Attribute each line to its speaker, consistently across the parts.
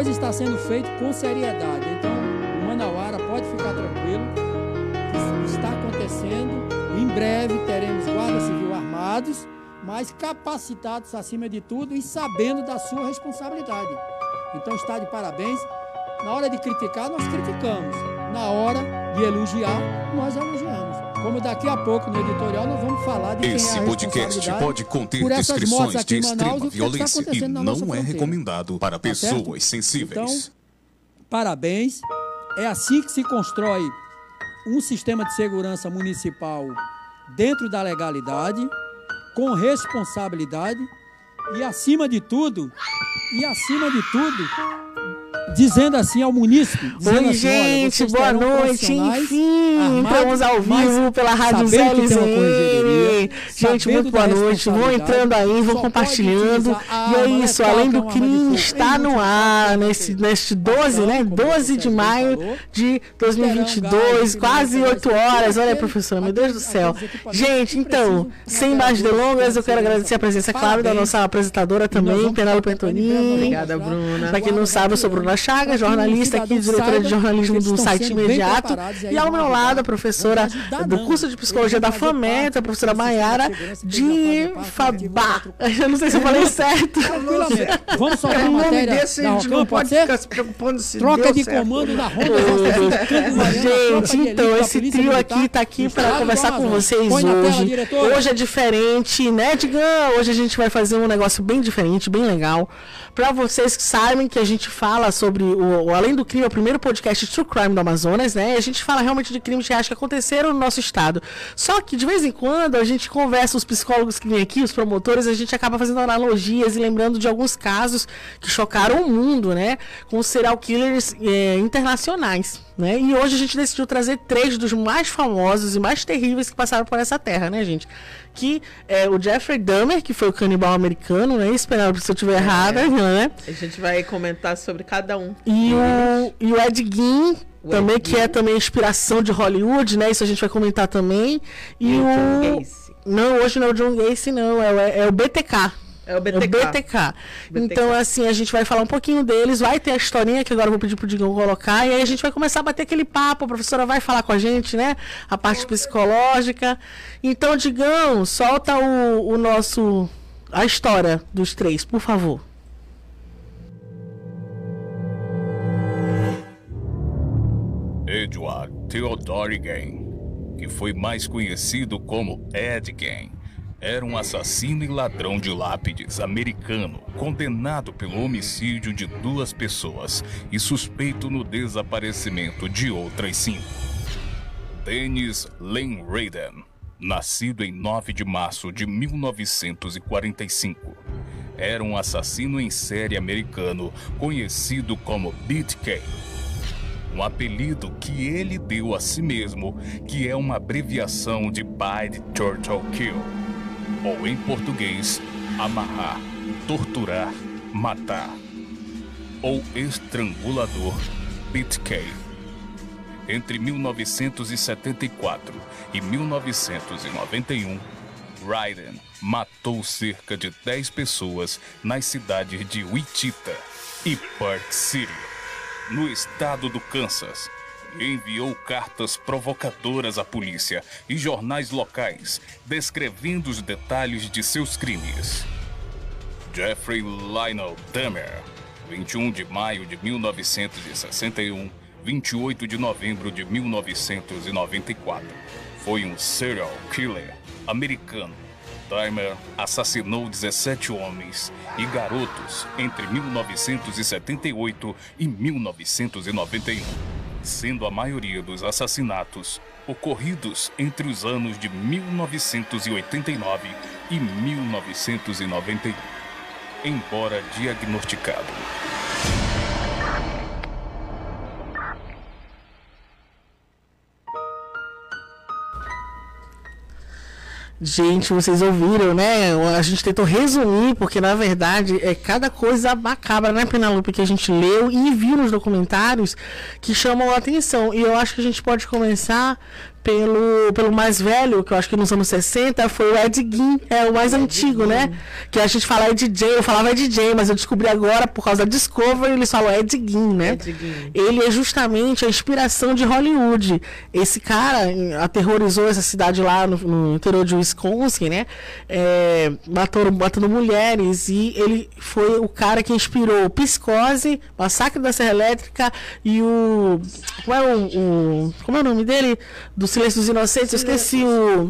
Speaker 1: coisa está sendo feita com seriedade. Então, o Manauara pode ficar tranquilo. Está acontecendo. Em breve teremos Guarda Civil armados, mas capacitados acima de tudo e sabendo da sua responsabilidade. Então está de parabéns. Na hora de criticar, nós criticamos. Na hora de elogiar, nós elogiamos. Como daqui a pouco no editorial nós vamos falar de
Speaker 2: Esse
Speaker 1: quem é a
Speaker 2: podcast pode conter descrições de extrema violência e não é recomendado para
Speaker 1: Tá
Speaker 2: pessoas
Speaker 1: certo?
Speaker 2: sensíveis.
Speaker 1: Então, parabéns. É assim que se constrói um sistema de segurança municipal dentro da legalidade, com responsabilidade e acima de tudo, e acima de tudo, dizendo assim ao munícipe, dizendo
Speaker 3: Oi,
Speaker 1: assim,
Speaker 3: gente, boa noite. Enfim,
Speaker 1: armados,
Speaker 3: entramos ao vivo pela Rádio
Speaker 1: corregedoria,
Speaker 3: Gente, muito boa noite. Vão entrando aí, vão compartilhando. E é isso, além
Speaker 1: é
Speaker 3: do crime, está
Speaker 1: Em
Speaker 3: no ar nesse, neste 12, né?
Speaker 1: como o
Speaker 3: 12 de maio de 2022, quase 8 horas. Olha, professora, meu Deus do céu. Gente, então, sem mais delongas, eu quero agradecer a presença, claro, da nossa apresentadora também, Penélope Antonini.
Speaker 4: Obrigada, Bruna.
Speaker 3: Pra quem não sabe, eu sou Bruna Chagas, jornalista aqui, diretora de jornalismo do site Imediato. E ao meu lado, a professora do curso de psicologia da FAMET, a professora Maiara de Fabá. Eu não sei se eu falei certo.
Speaker 1: Vamos soltar a
Speaker 4: O nome
Speaker 1: matéria
Speaker 4: desse a
Speaker 1: da
Speaker 4: gente
Speaker 1: Rocão,
Speaker 4: não
Speaker 1: pode
Speaker 4: ficar se preocupando se
Speaker 1: Troca de comando da está Mariana, tropa
Speaker 3: Gente, então esse trio aqui tá aqui para conversar com vocês hoje. Hoje é diferente, né, Digão? Hoje a gente vai fazer um negócio bem diferente, bem legal. Pra vocês que sabem que a gente fala sobre o, o Além do Crime, é o primeiro podcast True Crime do Amazonas, né? E a gente fala realmente de crimes reais que aconteceram no nosso estado. Só que de vez em quando a gente conversa, os psicólogos que vêm aqui, os promotores, a gente acaba fazendo analogias e lembrando de alguns casos que chocaram o mundo, né? Com serial killers é, internacionais. Né? E hoje a gente decidiu trazer três dos mais famosos e mais terríveis que passaram por essa terra, né, gente? Que é o Jeffrey Dahmer, que foi o canibal americano, né? Esperando se eu estiver errada, né?
Speaker 4: A gente vai comentar sobre cada um.
Speaker 3: E o, e o Ed Gein,
Speaker 4: O
Speaker 3: também,
Speaker 4: Ed
Speaker 3: que é também inspiração de Hollywood, né? Isso a gente vai comentar também. E,
Speaker 4: E o
Speaker 3: o.
Speaker 4: John Gacy.
Speaker 3: Não, hoje não é o John Gacy, não. É, o- é o BTK.
Speaker 4: É o
Speaker 3: É o
Speaker 4: BTK.
Speaker 3: BTK. Então, assim, a gente vai falar um pouquinho deles, vai ter a historinha que agora eu vou pedir pro Digão colocar, e aí a gente vai começar a bater aquele papo, a professora vai falar com a gente, né? A parte psicológica. Então, Digão, solta o, o nosso. a história dos três, por favor.
Speaker 2: Edward Theodore Gain, que foi mais conhecido como Ed Gain, era um assassino e ladrão de lápides americano, condenado pelo homicídio de duas pessoas e suspeito no desaparecimento de outras cinco. Dennis Lane Raiden, nascido em 9 de março de 1945, era um assassino em série americano conhecido como BTK um apelido que ele deu a si mesmo, que é uma abreviação de Bite Turtle Kill, ou em português, amarrar, torturar, matar, ou estrangulador, BTK. Entre 1974 e 1991, Raiden matou cerca de 10 pessoas nas cidades de Wichita e Park City no estado do Kansas. Enviou cartas provocadoras à polícia e jornais locais, descrevendo os detalhes de seus crimes. Jeffrey Lionel Dahmer, 21 de maio de 1961, 28 de novembro de 1994, foi um serial killer americano. Dahmer assassinou 17 homens e garotos entre 1978 e 1991, sendo a maioria dos assassinatos ocorridos entre os anos de 1989 e 1991, embora diagnosticado.
Speaker 3: Gente, vocês ouviram, né? A gente tentou resumir, porque na verdade é cada coisa macabra, né, Penelope, que a gente leu e viu nos documentários que chamam a atenção. E eu acho que a gente pode começar pelo, pelo mais velho, que eu acho que nos anos 60, foi o Ed Gein, é o mais
Speaker 4: Ed
Speaker 3: antigo,
Speaker 4: Gein.
Speaker 3: né? Que a gente fala Ed J, eu falava Ed J, mas eu descobri agora, por causa da Discovery, eles falam Ed Gein, né?
Speaker 4: Ed Gein.
Speaker 3: Ele é justamente a inspiração de Hollywood. Esse cara aterrorizou essa cidade lá no, no interior de Wisconsin, né? É, matou, matando mulheres. E ele foi o cara que inspirou Psicose, Massacre da Serra Elétrica e o. Como é o. o- como é o nome dele? Do Silêncio dos Inocentes? Eu esqueci o.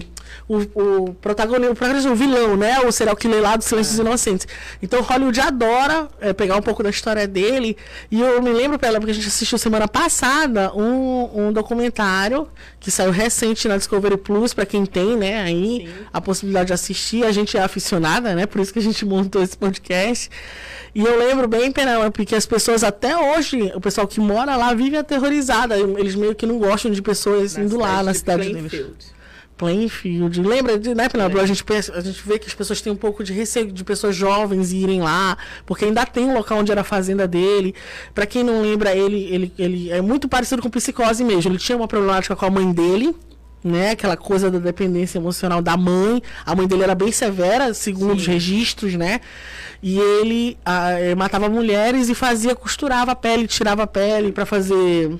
Speaker 3: O, o protagonista, o protagonista, o vilão, né? O serial killer lá do Silêncio dos Inocentes. Então Hollywood adora é, pegar um pouco da história dele. E eu me lembro, pela porque a gente assistiu semana passada um, um documentário que saiu recente na Discovery Plus, para quem tem, né, aí
Speaker 4: Sim.
Speaker 3: a possibilidade de assistir. A gente é aficionada, né? Por isso que a gente montou esse podcast. E eu lembro bem, Penelope, que as pessoas até hoje, o pessoal que mora lá vive aterrorizada. Eles meio que não gostam de pessoas indo lá na
Speaker 4: de
Speaker 3: cidade deles.
Speaker 4: Plainfield.
Speaker 3: Lembra, de, né, Penelope?
Speaker 4: É.
Speaker 3: A, gente pensa, a gente vê que as pessoas têm um pouco de receio de pessoas jovens irem lá, porque ainda tem um local onde era a fazenda dele. Pra quem não lembra, ele, ele, ele é muito parecido com psicose mesmo. Ele tinha uma problemática com a mãe dele. Né, aquela coisa da dependência emocional da mãe. A mãe dele era bem severa, segundo os registros, né? E ele ah, eh, matava mulheres e fazia, costurava a pele, tirava a pele pra fazer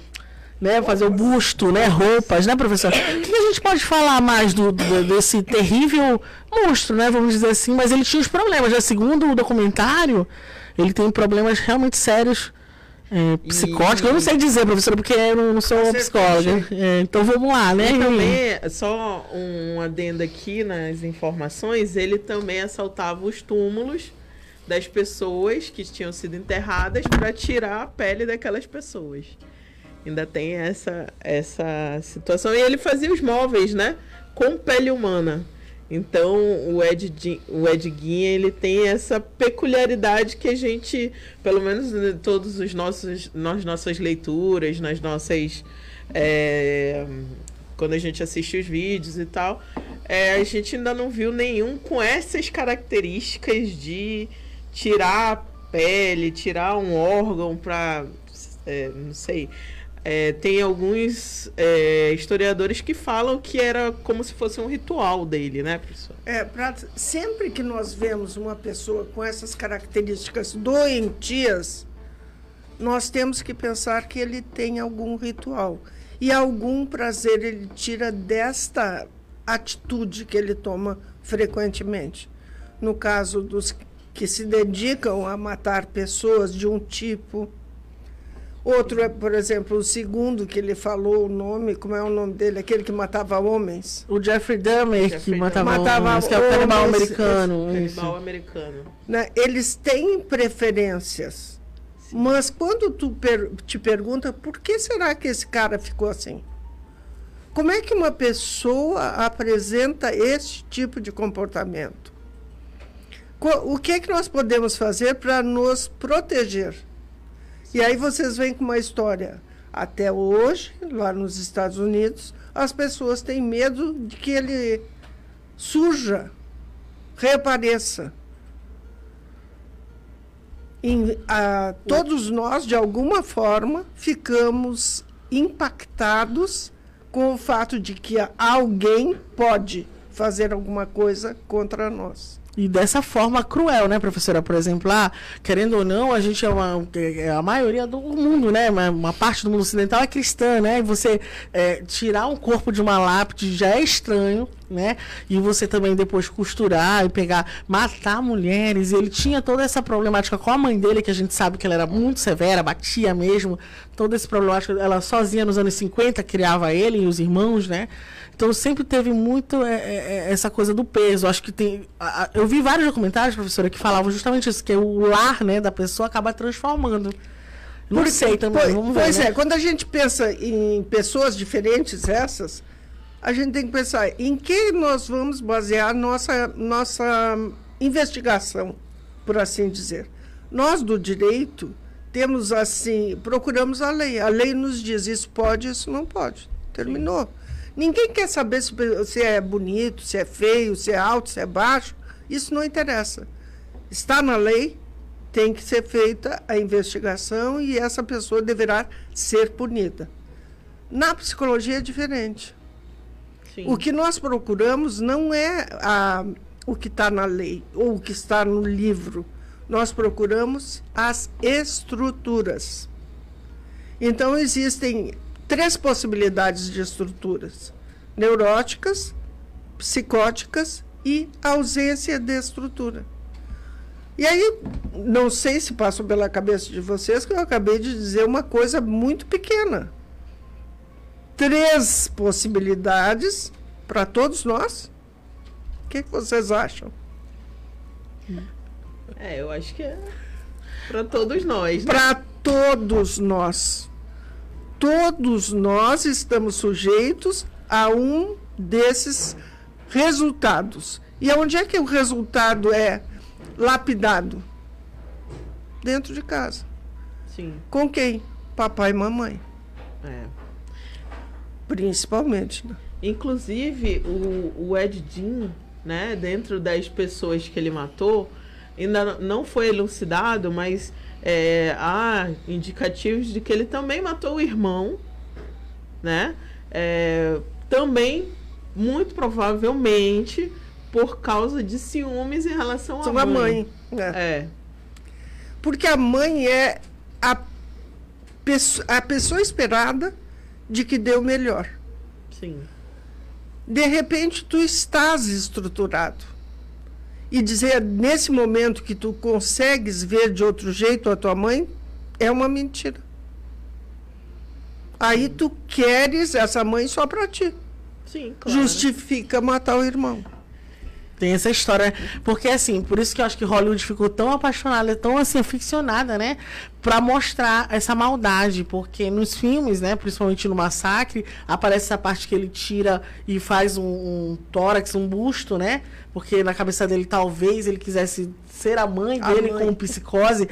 Speaker 3: né, fazer o busto, né, roupas, né, professor? O que a gente pode falar mais do, do- desse terrível monstro, né, vamos dizer assim? Mas ele tinha os problemas, né? Segundo o documentário, ele tem problemas realmente sérios, é, psicóticos. Eu não sei dizer, professora, porque eu não, não sou
Speaker 5: Você
Speaker 3: psicóloga. É, então vamos lá, né?
Speaker 4: E também, só um adendo aqui nas informações, ele também assaltava os túmulos das pessoas que tinham sido enterradas para tirar a pele daquelas pessoas. Ainda tem essa, essa situação. E ele fazia os móveis, né? Com pele humana. Então, o Ed, o Ed ele tem essa peculiaridade que a gente, pelo menos em todos os nossos, nas nossas leituras, nas nossas é, quando a gente assiste os vídeos e tal, é, a gente ainda não viu nenhum com essas características de tirar a pele, tirar um órgão para, não sei. É, tem alguns é, historiadores que falam que era como se fosse um ritual dele, né, professor?
Speaker 5: É, pra, sempre que nós vemos uma pessoa com essas características doentias, nós temos que pensar que ele tem algum ritual. E algum prazer ele tira desta atitude que ele toma frequentemente. No caso dos que se dedicam a matar pessoas de um tipo. Outro é, por exemplo, o segundo que ele falou o nome, como é o nome dele? Aquele que matava homens.
Speaker 3: O Jeffrey Dahmer, que
Speaker 4: Jeffrey
Speaker 3: matava,
Speaker 5: Dahmer. Matava
Speaker 3: homens, que é o canibal
Speaker 5: homens,
Speaker 3: americano.
Speaker 4: Canibal americano.
Speaker 5: né, eles têm preferências. Mas quando tu per- te pergunta por que será que esse cara ficou assim? Como é que uma pessoa apresenta esse tipo de comportamento? Co- O que é que nós podemos fazer para nos proteger? E aí vocês vêm com uma história. Até hoje, lá nos Estados Unidos, as pessoas têm medo de que ele surja, reapareça. Em- a- todos nós, de alguma forma, ficamos impactados com o fato de que alguém pode fazer alguma coisa contra nós.
Speaker 3: E dessa forma cruel, né, professora? Por exemplo, ah, querendo ou não, a gente é uma. é A maioria do mundo, né? Uma, uma parte do mundo ocidental é cristã, né? E você é, tirar um corpo de uma lápide já é estranho, né? E você também depois costurar e pegar, matar mulheres. Ele tinha toda essa problemática com a mãe dele, que a gente sabe que ela era muito severa, batia mesmo. Todo esse problemático. Ela sozinha nos anos 50 criava ele e os irmãos, né? Então sempre teve muito é, é, é, essa coisa do peso. Acho que tem. a- a- eu vi vários documentários, professora, que falavam justamente isso, que o lar né, da pessoa acaba transformando. Não
Speaker 5: Porque-
Speaker 3: sei também,
Speaker 5: pois,
Speaker 3: vamos ver.
Speaker 5: Pois
Speaker 3: né?
Speaker 5: é, quando a gente pensa em pessoas diferentes essas, a gente tem que pensar em que nós vamos basear nossa, nossa investigação, por assim dizer. Nós do direito temos assim, procuramos a lei. A lei nos diz isso pode, isso não pode. Terminou. Ninguém quer saber se, se é bonito, se é feio, se é alto, se é baixo. Isso não interessa. Está na lei, tem que ser feita a investigação e essa pessoa deverá ser punida. Na psicologia é diferente.
Speaker 4: Sim.
Speaker 5: O que nós procuramos não é a, o que está na lei ou o que está no livro. Nós procuramos as estruturas. Então, existem três possibilidades de estruturas: neuróticas, psicóticas e ausência de estrutura. E aí, não sei se passou pela cabeça de vocês que eu acabei de dizer uma coisa muito pequena. Três possibilidades para todos nós. O que, que vocês acham?
Speaker 4: É, eu acho que é pra todos nós, né?
Speaker 5: Para todos nós. Todos nós estamos sujeitos a um desses resultados. E onde é que o resultado é lapidado? Dentro de casa.
Speaker 4: Sim,
Speaker 5: Com quem? Papai e mamãe,
Speaker 4: é.
Speaker 5: principalmente. né?
Speaker 4: Inclusive, o, o Ed Gein, né, dentro das pessoas que ele matou, ainda não foi elucidado, mas é, há indicativos de que ele também matou o irmão, né? É, também, muito provavelmente, por causa de ciúmes em relação à
Speaker 5: Sua
Speaker 4: mãe.
Speaker 5: mãe. né?
Speaker 4: É,
Speaker 5: Porque a mãe é a, pesso- a pessoa esperada de que dê o melhor.
Speaker 4: sim.
Speaker 5: De repente, tu estás estruturado. E dizer nesse momento que tu consegues ver de outro jeito a tua mãe é uma mentira. Aí tu queres essa mãe só para ti.
Speaker 4: Sim, claro.
Speaker 5: Justifica matar o irmão.
Speaker 3: Tem essa história. Porque, assim, por isso que eu acho que Hollywood ficou tão apaixonada, tão, assim, aficionada, né? Pra mostrar essa maldade. Porque nos filmes, né? Principalmente no Massacre, aparece essa parte que ele tira e faz um, um tórax, um busto, né? Porque na cabeça dele, talvez, ele quisesse ser a mãe
Speaker 5: A
Speaker 3: dele
Speaker 5: mãe.
Speaker 3: com psicose.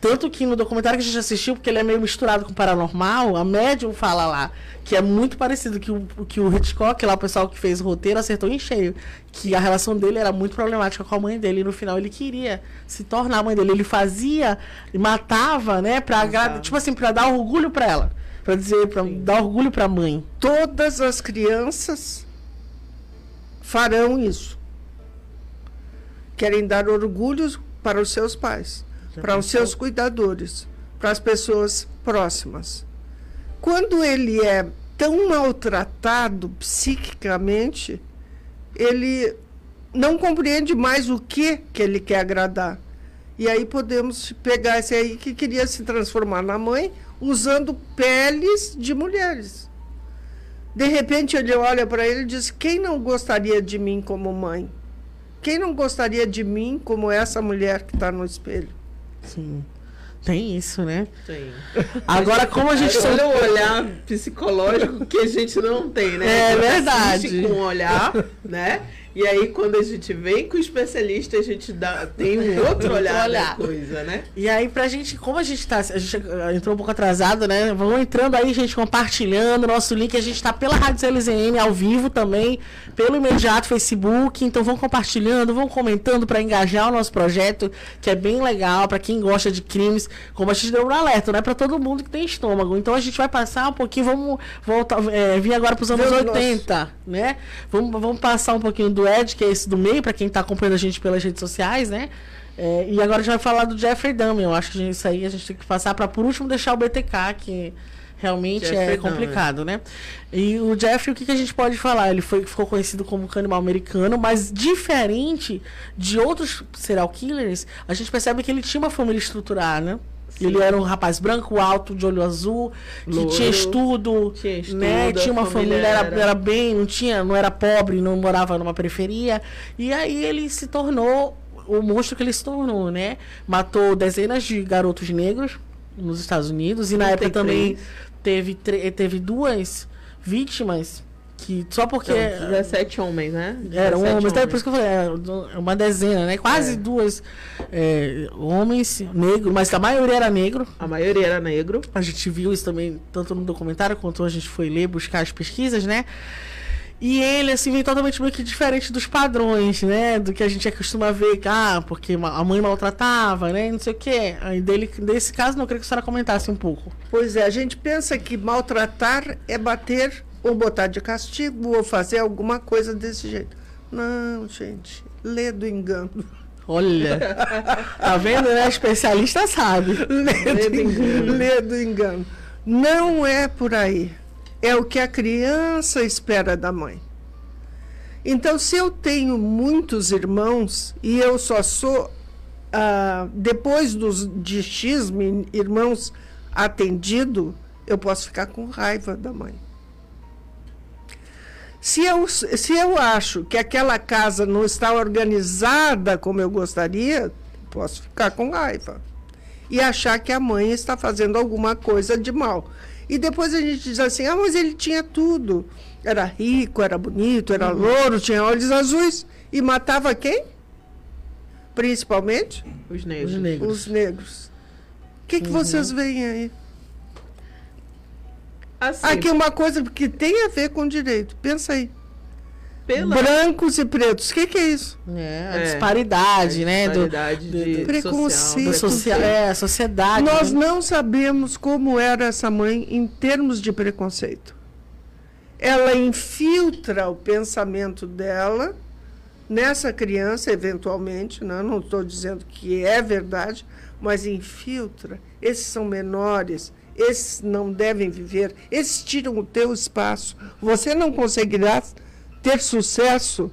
Speaker 3: Tanto que no documentário que a gente assistiu, porque ele é meio misturado com o paranormal, a médium fala lá que é muito parecido que o que o Hitchcock, lá o pessoal que fez o roteiro, acertou em cheio. Que a relação dele era muito problemática com a mãe dele. E no final ele queria se tornar a mãe dele. Ele fazia e matava, né? Pra, agra-
Speaker 4: Matava.
Speaker 3: tipo assim, pra dar orgulho pra ela. Pra dizer, pra
Speaker 4: Sim.
Speaker 3: dar orgulho pra mãe.
Speaker 5: Todas as crianças farão isso. Querem dar orgulho para os seus pais, para os seus cuidadores, para as pessoas próximas. Quando ele é tão maltratado psiquicamente, ele não compreende mais o que que ele quer agradar. E aí podemos pegar esse aí que queria se transformar na mãe usando peles de mulheres. De repente ele olha para ele e diz: Quem não gostaria de mim como mãe? Quem não gostaria de mim como essa mulher que está no espelho?
Speaker 3: Sim. Tem isso, né?
Speaker 4: Sim.
Speaker 3: Agora, como a gente.
Speaker 4: Olha o olhar psicológico que a gente não tem, né?
Speaker 3: É
Speaker 4: A gente
Speaker 3: verdade.
Speaker 4: com um olhar, né? E aí, quando a gente vem com o especialista, a gente dá, tem um outro olhar,
Speaker 3: olhar.
Speaker 4: coisa, né?
Speaker 3: E aí, pra gente, como a gente tá. A gente entrou um pouco atrasado, né? Vamos entrando aí, gente, compartilhando nosso link. A gente tá pela Rádio CLZN ao vivo também, pelo imediato Facebook. Então vão compartilhando, vão comentando pra engajar o nosso projeto, que é bem legal, pra quem gosta de crimes. Como a gente deu um alerta, não é pra todo mundo que tem estômago. Então a gente vai passar um pouquinho, vamos voltar, eh, vir agora pros anos
Speaker 5: nós.
Speaker 3: 80, né? Vamos, vamos passar um pouquinho do Ed, que é esse do meio, pra quem tá acompanhando a gente pelas redes sociais, né? É, e agora a gente vai falar do Jeffrey Dahmer. Eu acho que isso aí a gente tem que passar para por último deixar o BTK, que realmente
Speaker 4: Jeffrey
Speaker 3: é
Speaker 4: Dahmer.
Speaker 3: complicado, né? E o Jeffrey, o que, que a gente pode falar? Ele foi, ficou conhecido como canibal americano, mas diferente de outros serial killers, a gente percebe que ele tinha uma família estruturada, né? Ele era um rapaz branco, alto, de olho azul, que tinha estudo,
Speaker 4: Tinha estudo,
Speaker 3: né? Tinha uma
Speaker 4: família
Speaker 3: família, era,
Speaker 4: era-
Speaker 3: era bem, não tinha, não era pobre, não morava numa periferia. E aí ele se tornou o monstro que ele se tornou, né? Matou dezenas de garotos negros nos Estados Unidos e na época
Speaker 4: 33.
Speaker 3: também teve teve duas vítimas que só porque
Speaker 4: Então, 17 homens, né?
Speaker 3: eram
Speaker 4: 17
Speaker 3: homens, então é por isso que eu falei, é uma dezena, né? Quase
Speaker 4: É.
Speaker 3: duas é, homens negros, mas a maioria era negro.
Speaker 4: A maioria era negro.
Speaker 3: A gente viu isso também, tanto no documentário quanto a gente foi ler, buscar as pesquisas, né? E ele, assim, vem totalmente meio que diferente dos padrões, né? Do que a gente acostuma ver, ah, porque a mãe maltratava, né? Não sei o quê. Aí dele, desse caso, não eu queria que a senhora comentasse um pouco.
Speaker 5: Pois é, a gente pensa que maltratar é bater ou botar de castigo ou fazer alguma coisa desse jeito. Não, gente, lê do engano.
Speaker 3: Olha, tá vendo, né? Especialista sabe.
Speaker 5: Lê do engano. Lê do engano. Não é por aí. É o que a criança espera da mãe. Então, se eu tenho muitos irmãos e eu só sou, ah, depois dos, de X irmãos atendido, eu posso ficar com raiva da mãe. Se eu, se eu acho que aquela casa não está organizada como eu gostaria, posso ficar com raiva. E achar que a mãe está fazendo alguma coisa de mal. E depois a gente diz assim: ah, mas ele tinha tudo. Era rico, era bonito, era uhum. louro, tinha olhos azuis. E matava quem? Principalmente?
Speaker 4: Os negros.
Speaker 5: Os negros. Os negros. O que, que uhum. vocês veem aí? Assim, Aqui uma coisa que tem a ver com direito. Pensa aí. Pela... Brancos e pretos. O que, que, é isso?
Speaker 3: É, a é, disparidade, né?
Speaker 4: Disparidade do, de
Speaker 5: preconceito.
Speaker 3: Social, é, a sociedade.
Speaker 5: Nós né? não sabemos como era essa mãe em termos de preconceito. Ela infiltra o pensamento dela nessa criança, eventualmente, né? não estou dizendo que é verdade, mas infiltra. Esses são menores, esses não devem viver, esses tiram o teu espaço. Você não conseguirá ter sucesso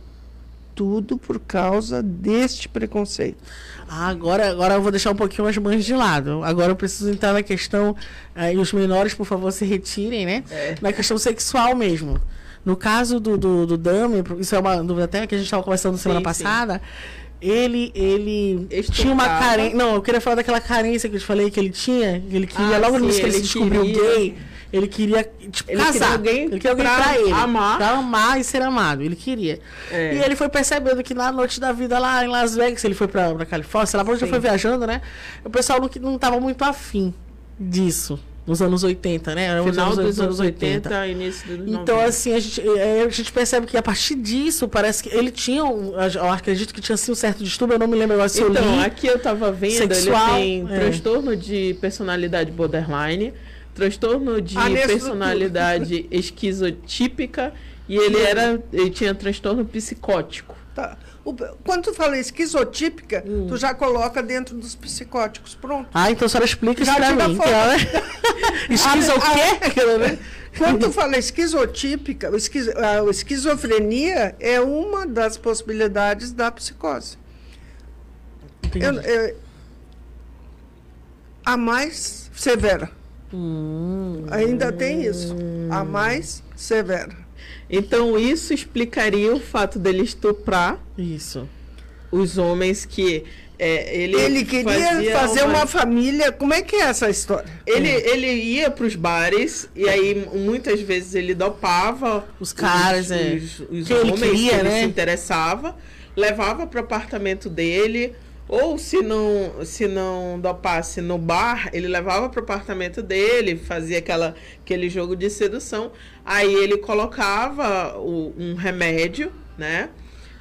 Speaker 5: tudo por causa deste preconceito.
Speaker 3: Ah, agora, agora eu vou deixar um pouquinho as mães de lado. Agora eu preciso entrar na questão, eh, e os menores, por favor, se retirem, né? É. Na questão sexual mesmo. No caso do, do, do Dami, isso é uma dúvida até que a gente estava conversando semana sim, passada. Sim ele ele tinha uma carência. Não, eu queria falar daquela carência que eu te falei que ele tinha. Que ele queria, ah, logo no início que ele se descobriu queria... gay, ele queria tipo, ele casar. Queria alguém ele queria alguém pra, pra ele.
Speaker 4: Amar.
Speaker 3: Pra amar e ser amado. Ele queria. É. E ele foi percebendo que na noite da vida lá em Las Vegas, ele foi pra, pra Califórnia, sei lá pra onde já foi viajando, né? O pessoal não, não tava muito afim disso nos anos 80, né?
Speaker 4: Era Final anos, dos anos 80, 80 início dos 90.
Speaker 3: Então, assim, a gente, é, a gente percebe que a partir disso, parece que ele tinha, um, eu acredito que tinha assim, um certo distúrbio, eu não me lembro agora se
Speaker 4: então,
Speaker 3: eu li.
Speaker 4: Então, aqui eu tava vendo, sexual, ele tem é. transtorno de personalidade borderline, transtorno de personalidade esquizotípica e ele era, ele tinha transtorno psicótico.
Speaker 5: Tá. O, quando tu fala esquizotípica, hum. tu já coloca dentro dos psicóticos. Pronto.
Speaker 3: Ah, então a senhora explica isso pra mim. Que Esquizo o quê?
Speaker 5: Quando tu fala esquizotípica, esquizo, a esquizofrenia é uma das possibilidades da psicose. Eu, eu, a mais severa. Hum, Ainda tem isso. A mais severa.
Speaker 4: Então isso explicaria o fato dele estuprar
Speaker 3: isso
Speaker 4: os homens que é, ele,
Speaker 5: ele queria fazer uma... uma... família. Como é que é essa história?
Speaker 4: Ele, hum. ele ia para os bares e aí muitas vezes ele dopava
Speaker 3: os caras,
Speaker 4: os, é. os, os que homens queria, que ele né? se interessava, levava para o apartamento dele ou se não, se não dopasse no bar, ele levava para o apartamento dele, fazia aquela, aquele jogo de sedução. Aí ele colocava o, um remédio, né?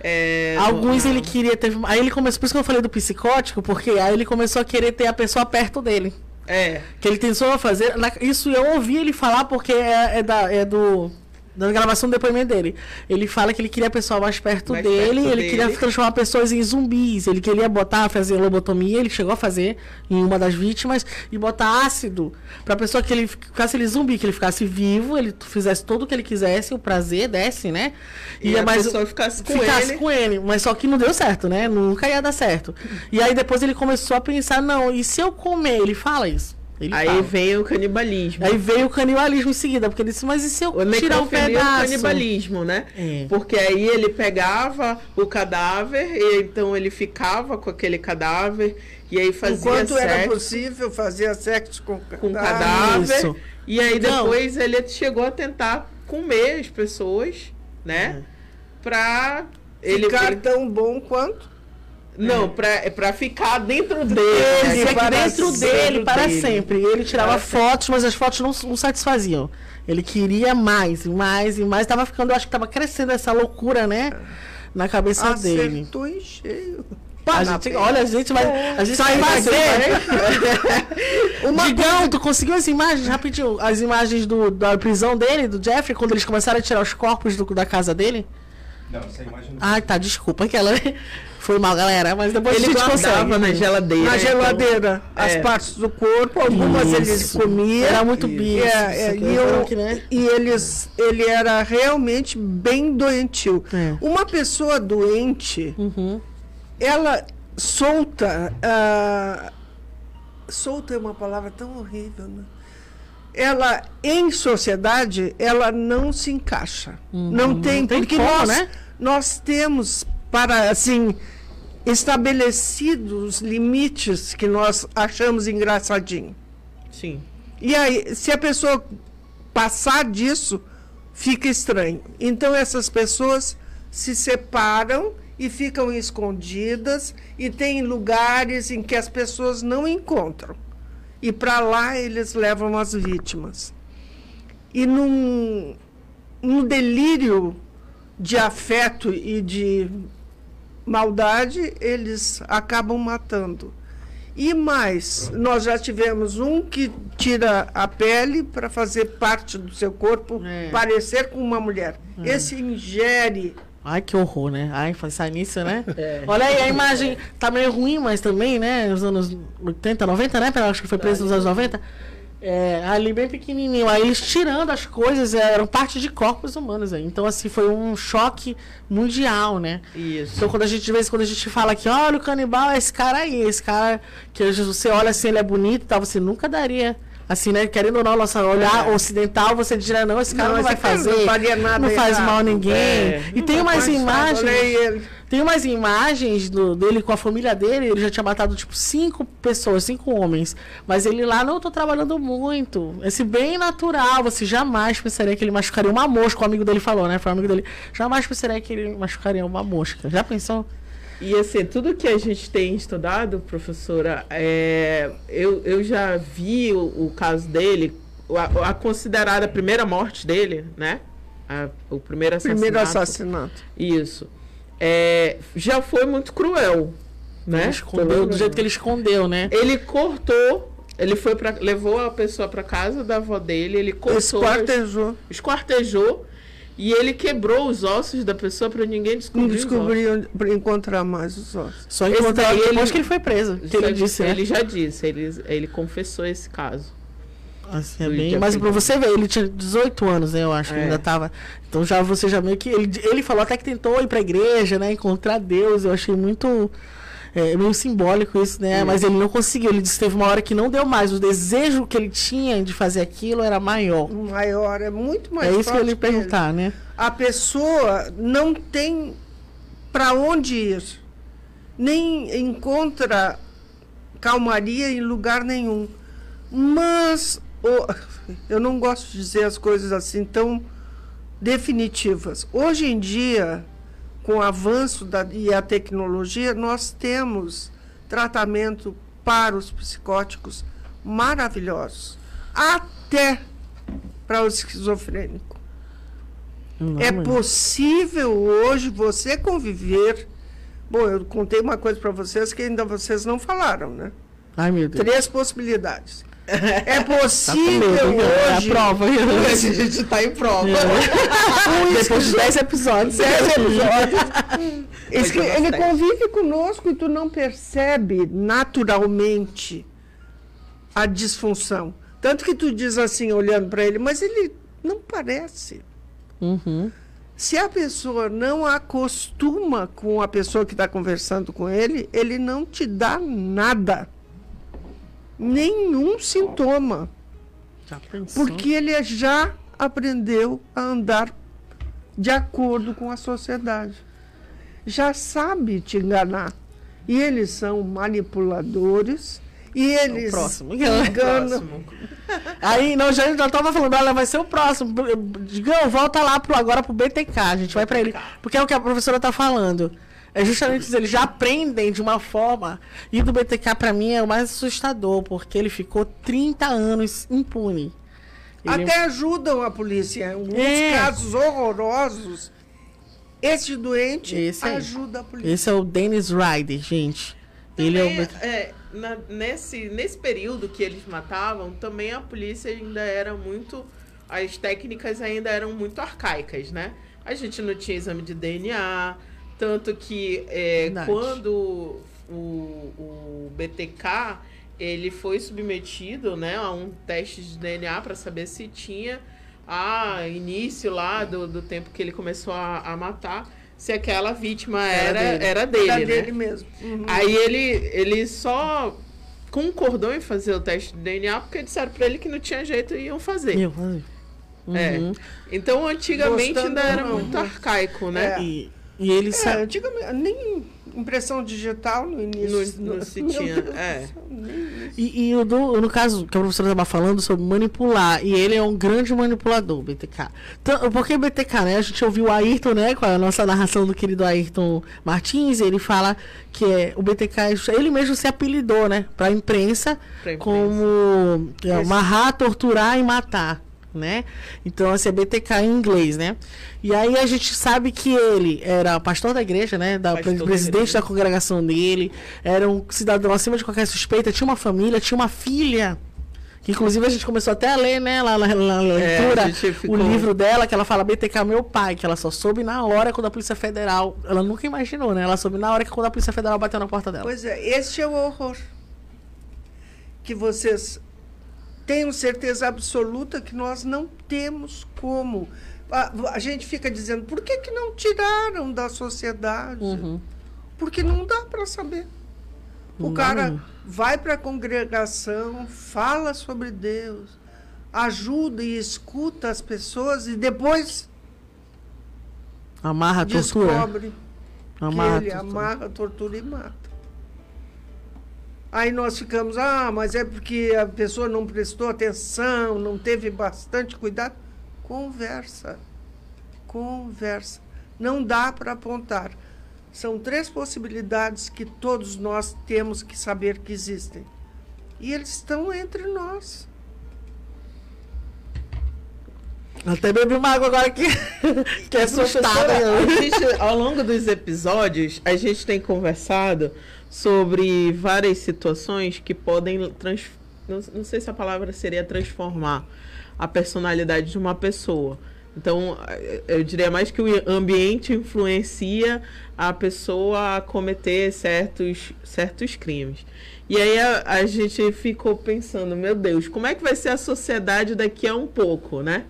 Speaker 3: É, Alguns no... ele queria ter. Aí ele começou. Por isso que eu falei do psicótico, porque aí ele começou a querer ter a pessoa perto dele.
Speaker 4: É.
Speaker 3: Que ele tentou fazer. Isso eu ouvi ele falar porque é, é, da, é do na gravação do depoimento dele. Ele fala que ele queria a pessoa mais perto mais dele, perto ele dele. queria transformar pessoas em zumbis, ele queria botar, fazer lobotomia, ele chegou a fazer em uma das vítimas, e botar ácido pra pessoa que ele ficasse ele zumbi, que ele ficasse vivo, ele fizesse tudo o que ele quisesse, o prazer desce, né?
Speaker 4: E, e a mais, pessoa ficasse com
Speaker 3: ficasse
Speaker 4: ele.
Speaker 3: com ele. Mas só que não deu certo, né? Nunca ia dar certo. E aí depois ele começou a pensar, não, e se eu comer? Ele fala isso.
Speaker 4: Ele aí fala. veio o canibalismo.
Speaker 3: Aí veio o canibalismo em seguida, porque ele disse, mas e se eu o tirar um pedaço?
Speaker 4: o canibalismo, né? É. Porque aí ele pegava o cadáver, e então ele ficava com aquele cadáver, e aí fazia
Speaker 5: Enquanto
Speaker 4: sexo.
Speaker 5: era possível, fazia sexo com,
Speaker 4: com cadáver. Isso. E aí então, depois ele chegou a tentar comer as pessoas, né? É. Pra
Speaker 5: ele ficar tão bom quanto
Speaker 4: Não, pra, é pra ficar dentro dele.
Speaker 3: Ele,
Speaker 4: né?
Speaker 3: é que
Speaker 4: Para
Speaker 3: dentro dele para
Speaker 4: dele.
Speaker 3: sempre. Ele tirava
Speaker 4: Para
Speaker 3: fotos, mas as fotos não, não satisfaziam. Ele queria mais e mais e mais. Tava ficando, eu acho que tava crescendo essa loucura, né? Na cabeça dele.
Speaker 5: Acertou em cheio.
Speaker 3: A gente, olha, a gente vai. A gente vai fazer.
Speaker 5: Uma
Speaker 3: Digão, tu conseguiu as imagens rapidinho? As imagens do, da prisão dele, do Jeffrey, quando eles começaram a tirar os corpos do- da casa dele?
Speaker 6: Não, essa imagem não.
Speaker 3: Ah, tá, desculpa, aquela. Foi mal, galera, mas depois
Speaker 4: Ele
Speaker 3: a gente consegue.
Speaker 4: na geladeira.
Speaker 5: na
Speaker 4: então-
Speaker 5: geladeira as
Speaker 4: é.
Speaker 5: partes do corpo, algumas
Speaker 3: Isso.
Speaker 5: eles comiam.
Speaker 3: Era muito bicho.
Speaker 5: é, é,
Speaker 3: isso
Speaker 5: e, eu-
Speaker 3: né?
Speaker 5: e eles, ele era realmente bem doentio.
Speaker 3: É.
Speaker 5: Uma pessoa doente,
Speaker 3: Uhum.
Speaker 5: ela solta. ah, solta é uma palavra tão horrível, né? Ela, em sociedade, ela não se encaixa. Não tem,
Speaker 3: Uhum. tem
Speaker 5: porque
Speaker 3: como,
Speaker 5: nós,
Speaker 3: né?
Speaker 5: nós temos para, assim, estabelecidos limites que nós achamos engraçadinho.
Speaker 4: Sim.
Speaker 5: E aí, se a pessoa passar disso, fica estranho. Então, essas pessoas se separam e ficam escondidas e tem lugares em que as pessoas não encontram. E para lá eles levam as vítimas. E num, num delírio de afeto e de maldade, eles acabam matando. E mais, nós já tivemos um que tira a pele para fazer parte do seu corpo
Speaker 3: É.
Speaker 5: parecer com uma mulher. Esse ingere.
Speaker 3: Ai, que horror, né? Ai, pensar nisso, né?
Speaker 4: É.
Speaker 3: Olha aí, a imagem tá meio ruim, mas também, né? Nos anos 80, 90, né? Acho que foi preso nos anos 90. É, ali bem pequenininho. Aí eles tirando as coisas, é, eram parte de corpos humanos. Aí. Então, assim, foi um choque mundial, né?
Speaker 4: Isso.
Speaker 3: Então, quando a gente, de vez quando a gente fala que, olha, o canibal é esse cara aí, esse cara que você olha assim, ele é bonito e tal, você nunca daria. Assim, né? Querendo ou não, nosso olhar ocidental, você diria, não, esse cara não,
Speaker 5: Não,
Speaker 3: vai
Speaker 5: cara não
Speaker 3: fazer.
Speaker 5: faria nada
Speaker 3: não faz mal a ninguém.
Speaker 4: É,
Speaker 3: e tem umas
Speaker 5: Mas,
Speaker 3: imagens. Tem umas imagens do- dele com a família dele, ele já tinha matado, tipo, cinco pessoas, cinco homens. Mas ele lá, não, eu tô trabalhando muito. Esse bem natural, você jamais pensaria que ele machucaria uma mosca, o amigo dele falou, né? Foi o amigo dele. Jamais pensaria que ele machucaria uma mosca. Já pensou?
Speaker 4: E assim, tudo que a gente tem estudado, professora, é, eu, eu já vi o, o caso dele, a, a considerada primeira morte dele, né? A- o primeiro assassinato.
Speaker 5: Primeiro assassinato.
Speaker 4: Isso. É, já foi muito cruel, né?
Speaker 3: Ele escondeu do jeito que ele escondeu, né?
Speaker 4: Ele cortou, ele foi para levou a pessoa para casa da avó dele, ele cortou,
Speaker 5: Esquartejou.
Speaker 4: esquartejou e ele quebrou os ossos da pessoa para ninguém
Speaker 5: Não
Speaker 4: descobrir. ossos.
Speaker 5: descobriu para encontrar mais os ossos.
Speaker 3: Só depois
Speaker 4: ele-
Speaker 3: que ele foi preso. Que ele
Speaker 4: Já-
Speaker 3: disse, né?
Speaker 4: ele já disse, ele, ele confessou esse caso.
Speaker 3: Assim, é bem... Mas pra
Speaker 4: Dahmer.
Speaker 3: você ver, ele tinha 18 anos, né? Eu acho que
Speaker 4: É.
Speaker 3: ainda tava. Então já você já meio que. Ele, ele falou até que tentou ir pra igreja, né? Encontrar Deus. Eu achei muito. É meio simbólico isso, né? Mas ele não conseguiu. Ele disse que teve uma hora que não deu mais. O desejo que ele tinha de fazer aquilo era maior.
Speaker 5: Maior é muito mais
Speaker 3: é isso que eu ia
Speaker 5: ele.
Speaker 3: perguntar, né?
Speaker 5: A pessoa não tem para onde ir, nem encontra calmaria em lugar nenhum. Mas o- eu não gosto de dizer as coisas assim tão definitivas. Hoje em dia, com o avanço da, e a tecnologia, nós temos tratamento para os psicóticos maravilhosos, até para o esquizofrênico.
Speaker 3: Não,
Speaker 5: É
Speaker 3: mano.
Speaker 5: possível hoje você conviver. Bom, eu contei uma coisa para vocês que ainda vocês não falaram, né?
Speaker 3: Ai, meu Deus.
Speaker 5: Três possibilidades. É
Speaker 3: Tá
Speaker 5: possível
Speaker 3: medo, é a
Speaker 5: hoje.
Speaker 3: prova.
Speaker 4: a gente tá em prova.
Speaker 3: Depois de 10 episódios.
Speaker 5: Dez episódios. Esse ele convive conosco e tu não percebe naturalmente a disfunção. Tanto que tu diz assim, olhando para ele, mas ele não parece.
Speaker 3: Uhum.
Speaker 5: Se a pessoa não acostuma com a pessoa que está conversando com ele, ele não te dá nada. Nenhum sintoma.
Speaker 3: Já pensou?
Speaker 5: Porque ele já aprendeu a andar de acordo com a sociedade. Já sabe te enganar. E eles são manipuladores. E eles
Speaker 3: próximo.
Speaker 5: enganam.
Speaker 4: Próximo.
Speaker 3: Aí, não, já, já tava falando, olha, vai ser o próximo. Digão, volta lá pro, agora pro BTK, a gente vai pra ele. Porque é o que a professora tá falando. É justamente isso, eles já aprendem de uma forma. E do BTK, pra mim, é o mais assustador, porque ele ficou 30 anos impune. Ele-
Speaker 5: Até ajudam a polícia. Em alguns
Speaker 3: É.
Speaker 5: casos horrorosos, esse doente
Speaker 3: Esse
Speaker 5: ajuda a polícia.
Speaker 3: Esse é o Dennis Ryder, gente. Ele é o
Speaker 4: Também,
Speaker 3: BTK.
Speaker 4: é, na- nesse, nesse período que eles matavam, também a polícia ainda era muito. As técnicas ainda eram muito arcaicas, né? A gente não tinha exame de DNA, tanto que é, quando o, o BTK ele foi submetido né, a um teste de DNA para saber se tinha a início lá do, do tempo que ele começou a, a matar, se aquela vítima era,
Speaker 5: dele.
Speaker 4: era dele,
Speaker 5: Era
Speaker 4: né?
Speaker 5: dele mesmo. Uhum.
Speaker 4: Aí ele, ele só concordou em fazer o teste de DNA porque disseram pra ele que não tinha jeito e iam fazer.
Speaker 3: Meu.
Speaker 4: É.
Speaker 3: Uhum.
Speaker 4: Então antigamente
Speaker 5: Gostando
Speaker 4: ainda era muito arcaico, né?
Speaker 5: É.
Speaker 3: E, e ele
Speaker 5: É, antigamente, nem impressão digital no início.
Speaker 4: No- no se tinha,
Speaker 5: Deus
Speaker 4: é.
Speaker 5: céu,
Speaker 3: E, e o do- no caso que a professora estava falando sobre manipular, e ele é um grande manipulador, BTK. Então, porque BTK, né? A gente ouviu o Ayrton, né? Com a nossa narração do querido Ayrton Martins, ele fala que é, o BTK, ele mesmo se apelidou, né? Pra imprensa,
Speaker 4: Pra imprensa.
Speaker 3: como é, amarrar, torturar e matar. Né? Então, assim, é BTK em inglês, né? E aí a gente sabe que ele era pastor da igreja, né? Da,
Speaker 4: Pastor da
Speaker 3: presidente
Speaker 4: igreja.
Speaker 3: da congregação dele, era um cidadão acima de qualquer suspeita, tinha uma família, tinha uma filha. Que inclusive a gente começou até a ler, né, lá na, na leitura,
Speaker 4: a gente ficou-
Speaker 3: o livro dela, que ela fala BTK meu pai, que ela só soube na hora quando a Polícia Federal. Ela nunca imaginou, né? Ela soube na hora que quando a Polícia Federal bateu na porta dela.
Speaker 5: Pois é, este é o horror. Que vocês tenham certeza absoluta que nós não temos como. A, a gente fica dizendo, por que, que não tiraram da sociedade?
Speaker 3: Uhum.
Speaker 5: Porque não dá para saber.
Speaker 3: Não
Speaker 5: o
Speaker 3: dá
Speaker 5: cara vai para a congregação, fala sobre Deus, ajuda e escuta as pessoas e depois
Speaker 3: Amarra, tortura.
Speaker 5: descobre
Speaker 3: Amarra,
Speaker 5: que ele
Speaker 3: tortura.
Speaker 5: amarra, tortura e mata. Aí nós ficamos, ah, mas é porque a pessoa não prestou atenção, não teve bastante cuidado. Conversa. Conversa. Não dá para apontar. São três possibilidades que todos nós temos que saber que existem. E eles estão entre nós.
Speaker 3: Até bebi uma água agora que, que é assustada.
Speaker 4: Gente, ao longo dos episódios, a gente tem conversado sobre várias situações que podem trans, não, não sei se a palavra seria transformar a personalidade de uma pessoa. Então, eh, eu diria mais que o ambiente influencia a pessoa a cometer certos, certos crimes. E aí a, a gente ficou pensando, meu Deus, como é que vai ser a sociedade daqui a um pouco, né?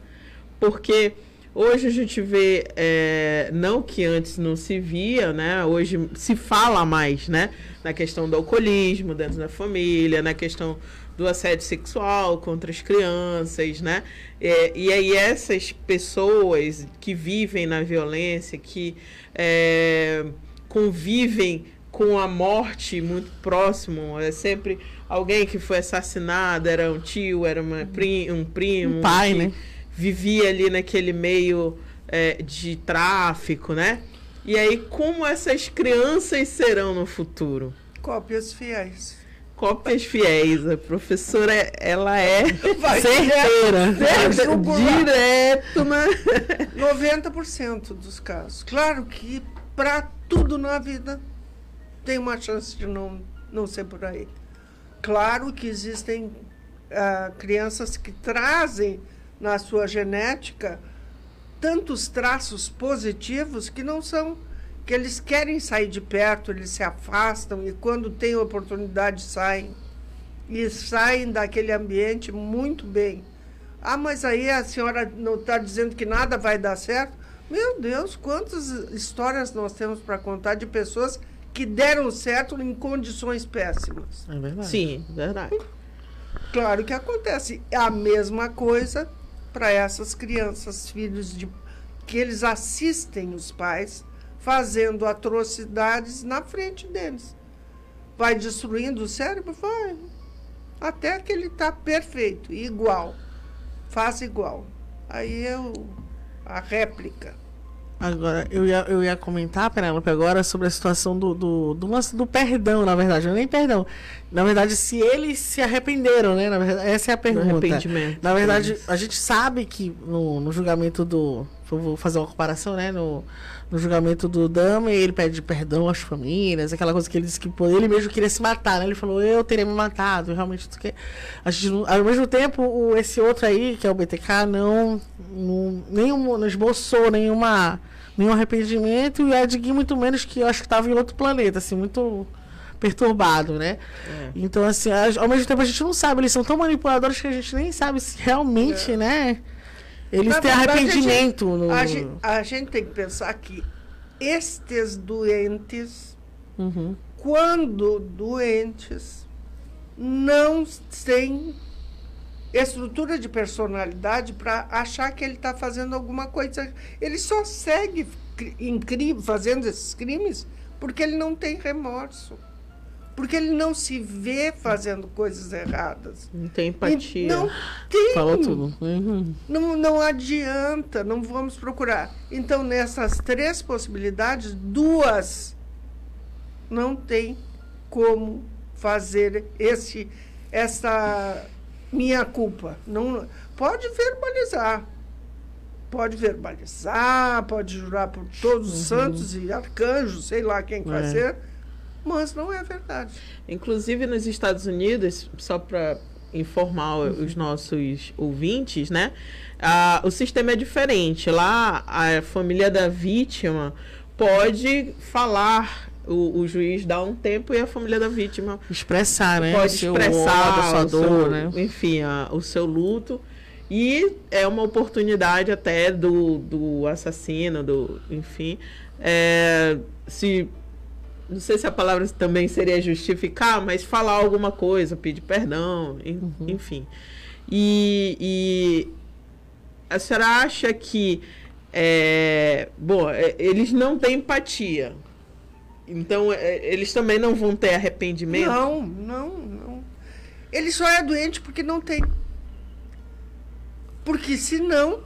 Speaker 4: Porque hoje a gente vê, é, não que antes não se via, né? Hoje se fala mais, né? Na questão do alcoolismo dentro da família, na questão do assédio sexual contra as crianças, né? É, e aí essas pessoas que vivem na violência, que é, convivem com a morte muito próximo, é sempre alguém que foi assassinado, era um tio, era uma pri- um primo,
Speaker 3: Um pai,
Speaker 4: que
Speaker 3: né?
Speaker 4: Vivia ali naquele meio é, de tráfico, né? E aí, como essas crianças serão no futuro?
Speaker 5: Cópias fiéis.
Speaker 4: Cópias fiéis. A professora, ela é
Speaker 5: Vai
Speaker 3: Certeira.
Speaker 5: Jugular.
Speaker 4: direto, né?
Speaker 5: 90% dos casos. Claro que para tudo na vida tem uma chance de não, não ser por aí. Claro que existem ah, crianças que trazem na sua genética tantos traços positivos que não são que eles querem sair de perto, eles se afastam e quando têm oportunidade saem e saem daquele ambiente muito bem. Ah, mas aí a senhora não está dizendo que nada vai dar certo? Meu Deus, quantas histórias nós temos para contar de pessoas que deram certo em condições péssimas.
Speaker 3: É verdade.
Speaker 4: Sim, verdade.
Speaker 5: Claro que acontece. É a mesma coisa para essas crianças, filhos de que eles assistem os pais fazendo atrocidades na frente deles. Vai destruindo o cérebro? Vai. Até que ele está perfeito, igual. Faz igual. Aí o, a réplica.
Speaker 3: Agora, eu ia, eu ia comentar, Penélope, agora sobre a situação do, do, do, lance do perdão, na verdade. Não é nem perdão. Na verdade, se eles se arrependeram, né? Na verdade, essa é a pergunta.
Speaker 4: arrependimento.
Speaker 3: Na verdade, a gente sabe que no, no julgamento do. Vou fazer uma comparação, né? No, no julgamento do Dama, ele pede perdão às famílias, aquela coisa que ele disse que pô, ele mesmo queria se matar, né? Ele falou, eu teria me matado, realmente. Que... Ao mesmo tempo, o, esse outro aí, que é o BTK, não, não, nenhum, não esboçou nenhuma, nenhum arrependimento, e o Ed Gui, muito menos, que eu acho que estava em outro planeta, assim, muito perturbado, né? É. Então, assim, ao mesmo tempo a gente não sabe, eles são tão manipuladores que a gente nem sabe se realmente, é. né? Eles têm arrependimento.
Speaker 5: A gente, no... a, gente, a gente, tem que pensar que estes doentes, uhum. quando doentes, não têm estrutura de personalidade para achar que ele está fazendo alguma coisa. Ele só segue fazendo esses crimes porque ele não tem remorso porque ele não se vê fazendo coisas erradas.
Speaker 4: Não tem empatia. E
Speaker 5: não tem.
Speaker 3: Falou tudo. Uhum.
Speaker 5: Não, não adianta, não vamos procurar. Então, nessas três possibilidades, duas não tem como fazer esse essa minha culpa. Não pode verbalizar. Pode verbalizar, pode jurar por todos os uhum. santos e arcanjos, sei lá quem é. Mas não é verdade.
Speaker 4: Inclusive nos Estados Unidos, só para informar uhum. os nossos ouvintes, né? Ah, o sistema é diferente. Lá, a família da vítima pode falar o, o, juiz dá um tempo e a família da vítima
Speaker 3: expressar, né?
Speaker 4: Pode expressar a sua dor, né? Enfim, a, o seu luto. E é uma oportunidade até do, do assassino, do, enfim, é, se não sei se a palavra também seria justificar, mas falar alguma coisa, pedir perdão, uhum. enfim. E, e, a senhora acha que, é, bom, é, eles não têm empatia. Então, é, eles também não vão ter arrependimento?
Speaker 5: Não, não, não. Ele só é doente porque não tem. Porque senão,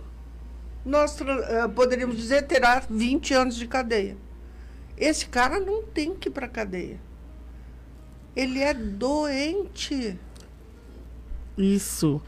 Speaker 5: nós uh, poderíamos dizer, terá 20 anos de cadeia. Esse cara não tem que ir para cadeia. Ele é doente.
Speaker 3: Isso.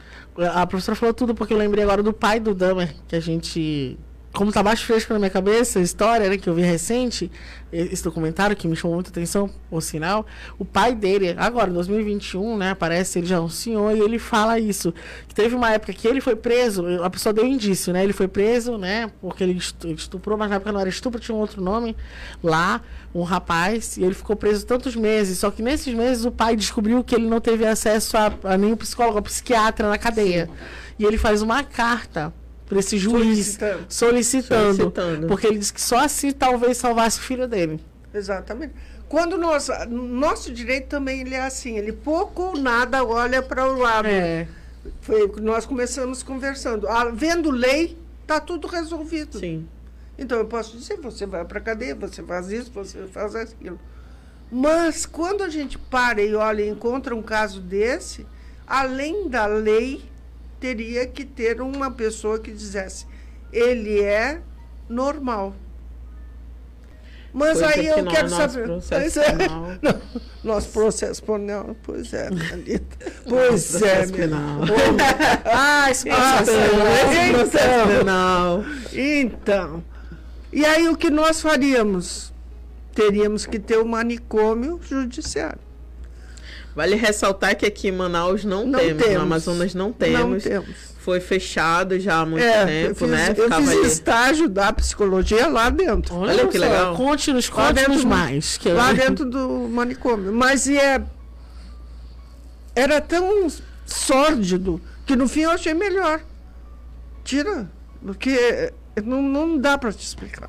Speaker 3: A professora falou tudo porque eu lembrei agora do pai do Damer, que a gente como tá mais fresco na minha cabeça, a história né, que eu vi recente, esse documentário que me chamou muita atenção, o sinal, o pai dele, agora, em 2021, né, aparece, ele já é um senhor, e ele fala isso, que teve uma época que ele foi preso, a pessoa deu indício, né, ele foi preso, né, porque ele estuprou, mas na época não era estupro, tinha um outro nome, lá, um rapaz, e ele ficou preso tantos meses, só que nesses meses o pai descobriu que ele não teve acesso a, a nenhum psicólogo, a psiquiatra na cadeia. Sim. E ele faz uma carta para esse juiz solicitando. Solicitando, solicitando. Porque ele disse que só assim talvez salvasse o filho dele.
Speaker 5: Exatamente. Quando nós, nosso direito também ele é assim, ele pouco ou nada olha para o lado. É. Foi nós começamos conversando. Ah, vendo lei, tá tudo resolvido.
Speaker 4: Sim.
Speaker 5: Então eu posso dizer, você vai para cadeia, você faz isso, você faz aquilo. Mas quando a gente para e olha e encontra um caso desse, além da lei, teria que ter uma pessoa que dissesse: ele é normal. Mas Foi aí eu quero saber. Pois é. Não, nosso processo penal, pois é, Anitta. Pois nosso é, penal. ah, esse processo, esse processo penal. Então, e aí o que nós faríamos? Teríamos que ter o um manicômio judiciário.
Speaker 4: Vale ressaltar que aqui em Manaus não, não temos, temos, no Amazonas não temos. Não temos. Foi fechado já há muito é, tempo,
Speaker 5: eu
Speaker 4: fiz,
Speaker 5: né? Eu Ficava fiz ali. estágio da psicologia lá dentro.
Speaker 3: Olha, Olha que legal. Conte-nos, conte-nos mais.
Speaker 5: Que lá dentro do manicômio. Mas é, era tão sórdido que no fim eu achei melhor. Tira, porque não, não dá para te explicar.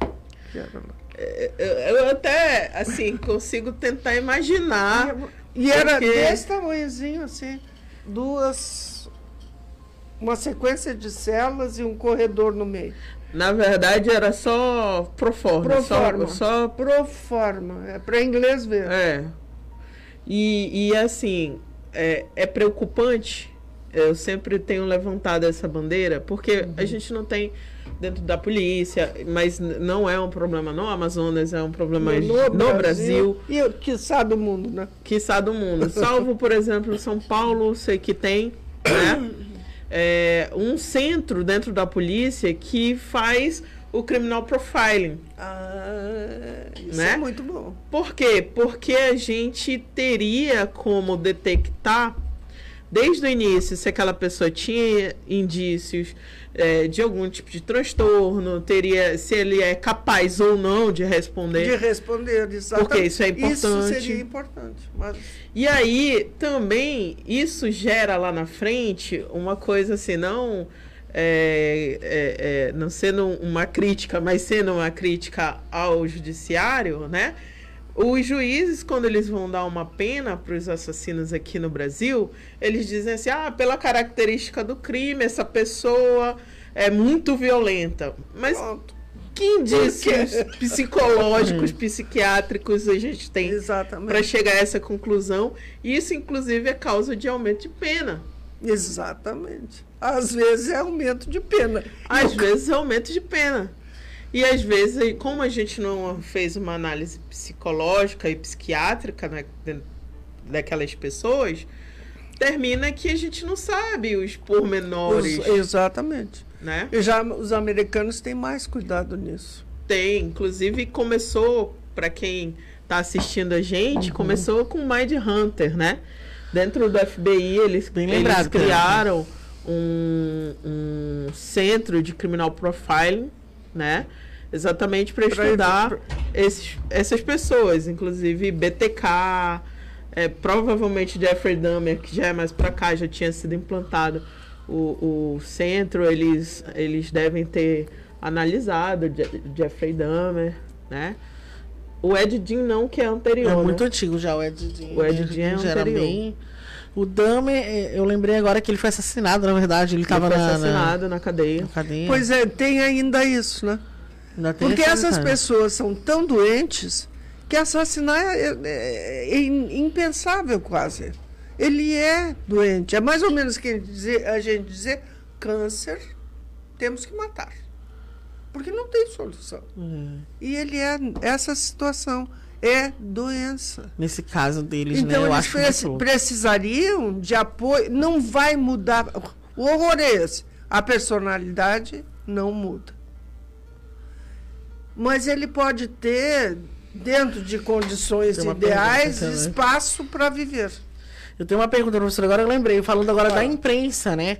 Speaker 4: É, eu até, assim, consigo tentar imaginar
Speaker 5: e era Porque... desse tamanhozinho, assim, duas. Uma sequência de celas e um corredor no meio.
Speaker 4: Na verdade, era só pro forma.
Speaker 5: Pro forma. Só, só... Pro forma. É para inglês ver.
Speaker 4: É. E, e assim, é, é preocupante eu sempre tenho levantado essa bandeira, porque
Speaker 5: Uhum.
Speaker 4: a gente não tem dentro da polícia, mas não é um problema no Amazonas, é um problema no, Brasil,
Speaker 5: E o que sabe do mundo, né?
Speaker 4: quiçá do mundo. Salvo, por exemplo, São Paulo, sei que tem, né? É, um centro dentro da polícia que faz o criminal profiling.
Speaker 5: Ah, isso
Speaker 4: Né?
Speaker 5: é muito bom.
Speaker 4: Por quê? Porque a gente teria como detectar desde o início se aquela pessoa tinha indícios eh, de algum tipo de transtorno, teria se ele é capaz ou não de responder.
Speaker 5: De responder, exatamente.
Speaker 4: Porque isso é
Speaker 5: Isso
Speaker 4: importante.
Speaker 5: seria importante. Mas
Speaker 4: E aí, também, isso gera lá na frente uma coisa assim, não, é, é, é, não sendo uma crítica, mas sendo uma crítica ao judiciário, né? Os juízes, quando eles vão dar uma pena para os assassinos aqui no Brasil, eles dizem assim: ah, pela característica do crime, essa pessoa é muito violenta. Mas
Speaker 5: pronto.
Speaker 4: que indícios psicológicos, psiquiátricos a gente tem para chegar a essa conclusão. Isso, inclusive, é causa de aumento de pena.
Speaker 5: Exatamente. Às vezes é aumento de pena.
Speaker 4: Às vezes é aumento de pena. E às vezes, como a gente não fez uma análise psicológica e psiquiátrica né, daquelas pessoas, termina que a gente não sabe os pormenores,
Speaker 5: Os- exatamente.
Speaker 4: né?
Speaker 5: E já os americanos têm mais cuidado nisso.
Speaker 4: Tem, inclusive começou, para quem está assistindo a gente,
Speaker 3: Uhum.
Speaker 4: começou com Mind Hunter, né? Dentro do FBI, eles,
Speaker 3: Bem
Speaker 4: eles
Speaker 3: lembrado, cara.
Speaker 4: criaram um, um centro de criminal profiling, né? Exatamente para
Speaker 5: Pra-
Speaker 4: estudar esses, essas pessoas, inclusive BTK, é, provavelmente Jeffrey Dahmer, que já é mais para cá, já tinha sido implantado o, o centro, eles, eles devem ter analisado Je- Jeffrey Dahmer, né? O Ed Gein não, que é anterior.
Speaker 3: É
Speaker 4: né?
Speaker 3: muito antigo já, o Ed Gein.
Speaker 4: O Ed Gein é
Speaker 3: já era
Speaker 4: anterior.
Speaker 3: bem... O Dahmer, eh, eu lembrei agora que ele foi assassinado, na verdade. Ele
Speaker 4: Ele
Speaker 3: tava
Speaker 4: foi
Speaker 3: na, na,
Speaker 4: assassinado na cadeia.
Speaker 3: na cadeia.
Speaker 5: Pois é, tem ainda isso, né?
Speaker 3: Ainda tem
Speaker 5: Porque essas pessoas são tão doentes que assassinar é, é- é impensável quase. Ele é doente. É mais ou menos que dizer, a gente dizer câncer, temos que matar. Porque não tem solução.
Speaker 3: É.
Speaker 5: E ele é essa situação. É doença.
Speaker 3: Nesse caso deles,
Speaker 5: Então
Speaker 3: né? Eu
Speaker 5: eles preci- precisariam de apoio. Não vai mudar. O horror é esse. A personalidade não muda. Mas ele pode ter, dentro de condições ideais,
Speaker 3: pergunta, né?
Speaker 5: espaço para viver.
Speaker 3: Eu tenho uma pergunta você agora, eu lembrei, falando agora da imprensa, né?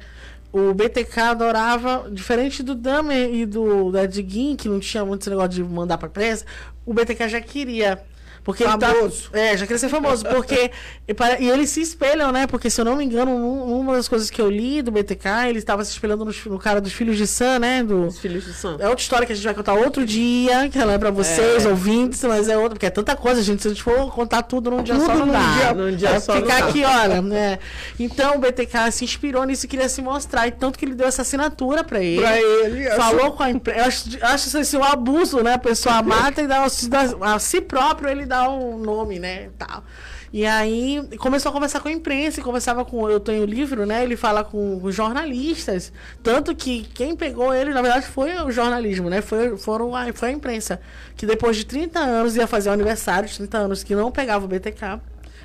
Speaker 3: O BTK adorava, diferente do Dahmer e do da Diguin, que não tinha muito esse negócio de mandar pra pressa, o BTK já queria. Porque ele
Speaker 5: Famoso.
Speaker 3: tá, é, já queria ser famoso, porque e para- e eles se espelham, né? Porque se eu não me engano, num- uma das coisas que eu li do BTK, ele estava se espelhando no, no cara dos filhos de Sam, né? Do,
Speaker 4: Os filhos de Sam.
Speaker 3: é outra história que a gente vai contar outro dia, que ela é pra vocês,
Speaker 4: É.
Speaker 3: ouvintes, mas é outra, porque é tanta coisa, gente. Se a gente for contar tudo num dia
Speaker 5: Tudo
Speaker 3: só, não
Speaker 5: num
Speaker 3: dá.
Speaker 5: dia-
Speaker 4: num dia
Speaker 3: Vai
Speaker 4: só não
Speaker 3: ficar
Speaker 4: dá.
Speaker 3: aqui, olha, né? Então o BTK se inspirou nisso e queria se mostrar. E tanto que ele deu essa assinatura pra ele.
Speaker 5: Para ele.
Speaker 3: Falou com a imprensa. Eu acho, acho isso assim, um abuso, né? A pessoa mata e dá, dá- a si próprio ele dá um nome, né? Tal. E aí começou a conversar com a imprensa conversava com. Eu tenho o livro, né? Ele fala com os jornalistas. Tanto que quem pegou ele, na verdade, foi o jornalismo, né? Foi, foram a, foi a imprensa. Que depois de 30 anos ia fazer o aniversário de 30 anos que não pegava o BTK.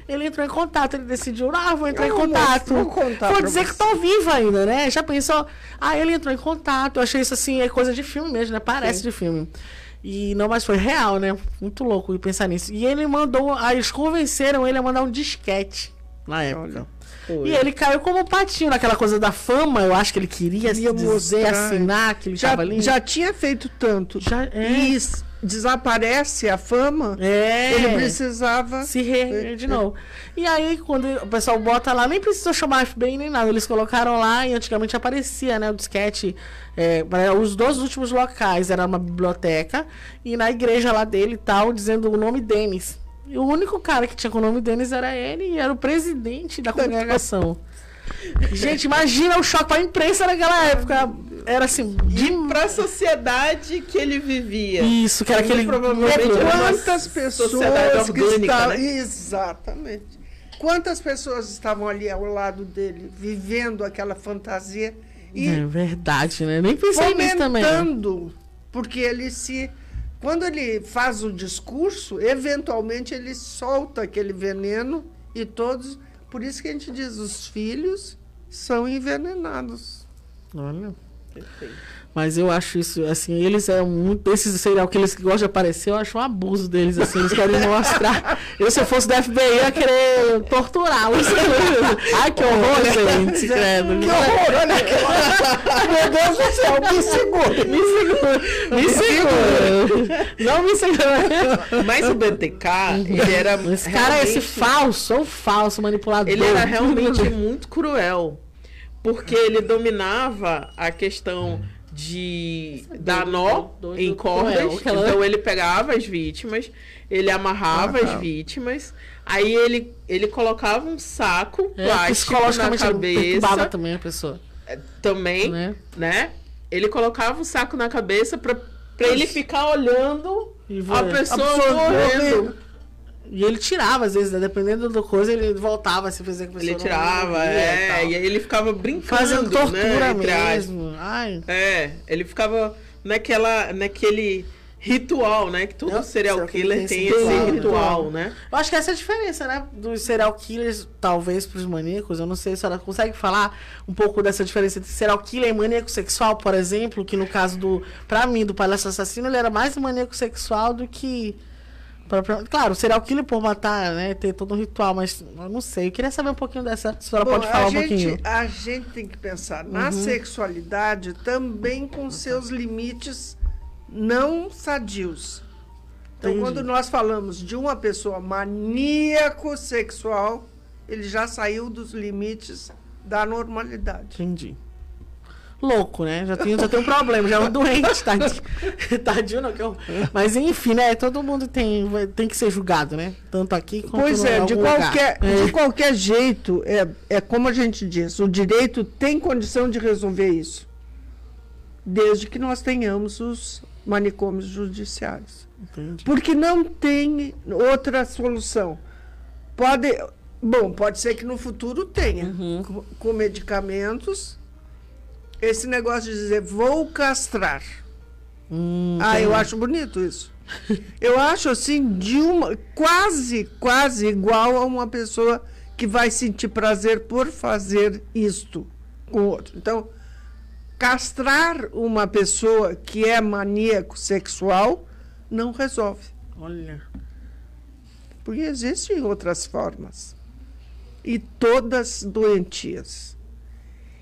Speaker 3: Ele entrou em contato, ele decidiu, ah, vou entrar
Speaker 5: Eu
Speaker 3: em contato.
Speaker 5: vou contar
Speaker 3: Vou dizer que
Speaker 5: você.
Speaker 3: tô viva ainda, né? Já pensou? Ah, ele entrou em contato. Eu achei isso assim, é coisa de filme mesmo, né? Parece de filme. E não, mas foi real, né? Muito louco de pensar nisso. E ele mandou, aí eles convenceram ele a mandar um disquete na época.
Speaker 4: Foi.
Speaker 3: E ele caiu como um patinho naquela coisa da fama, eu acho que ele queria
Speaker 5: Queria
Speaker 3: dizer, assinar que ele
Speaker 5: já,
Speaker 3: ali.
Speaker 5: já tinha feito tanto.
Speaker 3: Já- é.
Speaker 5: E desaparece a fama.
Speaker 3: É.
Speaker 5: Ele precisava.
Speaker 3: se reerguer de novo. E aí, quando o pessoal bota lá, nem precisou chamar FBI nem nada. Eles colocaram lá e antigamente aparecia, né? O disquete. é, os dois últimos locais era uma biblioteca e na igreja lá dele e tal, dizendo o nome Denis. E o único cara que tinha com o nome Denis era ele e era o presidente da congregação. Gente, imagina o choque pra imprensa naquela época. Era assim, de
Speaker 4: E pra sociedade que ele vivia.
Speaker 3: isso, que era aquele.
Speaker 4: provavelmente
Speaker 5: Quantas pessoas que
Speaker 4: orgânica,
Speaker 5: estavam.
Speaker 4: né?
Speaker 5: Exatamente. Quantas pessoas estavam ali ao lado dele, vivendo aquela fantasia e
Speaker 3: É verdade, né? Nem pensei nisso também.
Speaker 5: fomentando, porque ele se quando ele faz o discurso, eventualmente ele solta aquele veneno e todos, por isso que a gente diz os filhos são envenenados.
Speaker 3: Olha.
Speaker 4: Perfeito.
Speaker 3: Mas eu acho isso, assim, eles é muito. Esses serial killers que gostam de aparecer, eu acho um abuso deles, assim, eles querem mostrar. Eu, se eu fosse do FBI, eu ia querer torturá-los. Ai, que horror, gente, credo.
Speaker 5: Que horror, olha. Meu Deus do céu, me segura.
Speaker 3: Me segura, me segura. Não me segura.
Speaker 4: Mas o BTK, ele era.
Speaker 3: Esse cara é esse
Speaker 4: realmente-
Speaker 3: falso, ou falso manipulador.
Speaker 4: Ele era realmente muito cruel. Porque ele dominava a questão de dar nó
Speaker 3: doido,
Speaker 4: em cordas. Então ele pegava as vítimas, ele amarrava as vítimas, aí ele, ele colocava um saco
Speaker 3: É,
Speaker 4: plástico na
Speaker 3: psicologicamente
Speaker 4: cabeça
Speaker 3: também a pessoa.
Speaker 4: também,
Speaker 3: Né?
Speaker 4: né? Ele colocava um saco na cabeça pra, pra ele ficar olhando
Speaker 3: E
Speaker 4: a pessoa morrendo.
Speaker 3: E ele tirava, às vezes, né? dependendo da coisa, ele voltava se a pessoa
Speaker 4: Ele tirava,
Speaker 3: e
Speaker 4: é,
Speaker 3: tal.
Speaker 4: e aí ele ficava brincando,
Speaker 3: Fazendo tortura
Speaker 4: né, entre aspas.
Speaker 3: mesmo. Ai.
Speaker 4: É, ele ficava naquela, naquele ritual, né? Que todo serial killer
Speaker 3: tem
Speaker 4: tem
Speaker 3: esse ritual?
Speaker 4: ritual, né?
Speaker 3: Eu acho que essa é a diferença, né? Dos serial killers, talvez, pros maníacos. Eu não sei se a senhora consegue falar um pouco dessa diferença entre serial killer e maníaco sexual, por exemplo, que no caso do. Pra mim, do palhaço assassino, ele era mais maníaco sexual do que. Claro, o serial killer por matar, né? Ter todo um ritual, mas eu não sei. Eu queria saber um pouquinho dessa. A senhora
Speaker 5: Bom,
Speaker 3: pode falar
Speaker 5: a
Speaker 3: um
Speaker 5: gente,
Speaker 3: pouquinho. Uhum.
Speaker 5: A gente tem que pensar na sexualidade também com seus limites não sadios. Então,
Speaker 3: Entendi.
Speaker 5: quando nós falamos de uma pessoa maníaco sexual, ele já saiu dos limites da normalidade.
Speaker 3: Entendi. Louco, né? Já tem, já tem um problema, já é um doente, tadinho. Tadinho não, que eu... Mas enfim, né? Todo mundo tem, tem que ser julgado, né? Tanto aqui quanto
Speaker 5: Pois é, de qualquer,
Speaker 3: É.
Speaker 5: de qualquer jeito, é, é como a gente diz, o direito tem condição de resolver isso. Desde que nós tenhamos os manicômios judiciários.
Speaker 3: Entendi.
Speaker 5: Porque não tem outra solução. Pode, bom, pode ser que no futuro tenha,
Speaker 3: Uhum.
Speaker 5: com, com medicamentos. Esse negócio de dizer vou castrar.
Speaker 3: Hum,
Speaker 5: Ah, eu
Speaker 3: entendi.
Speaker 5: acho bonito isso. Eu acho assim de uma quase, quase igual a uma pessoa que vai sentir prazer por fazer isto com o outro. Então, castrar uma pessoa que é maníaco sexual não resolve,
Speaker 3: Olha.
Speaker 5: porque existem outras formas e todas doentias.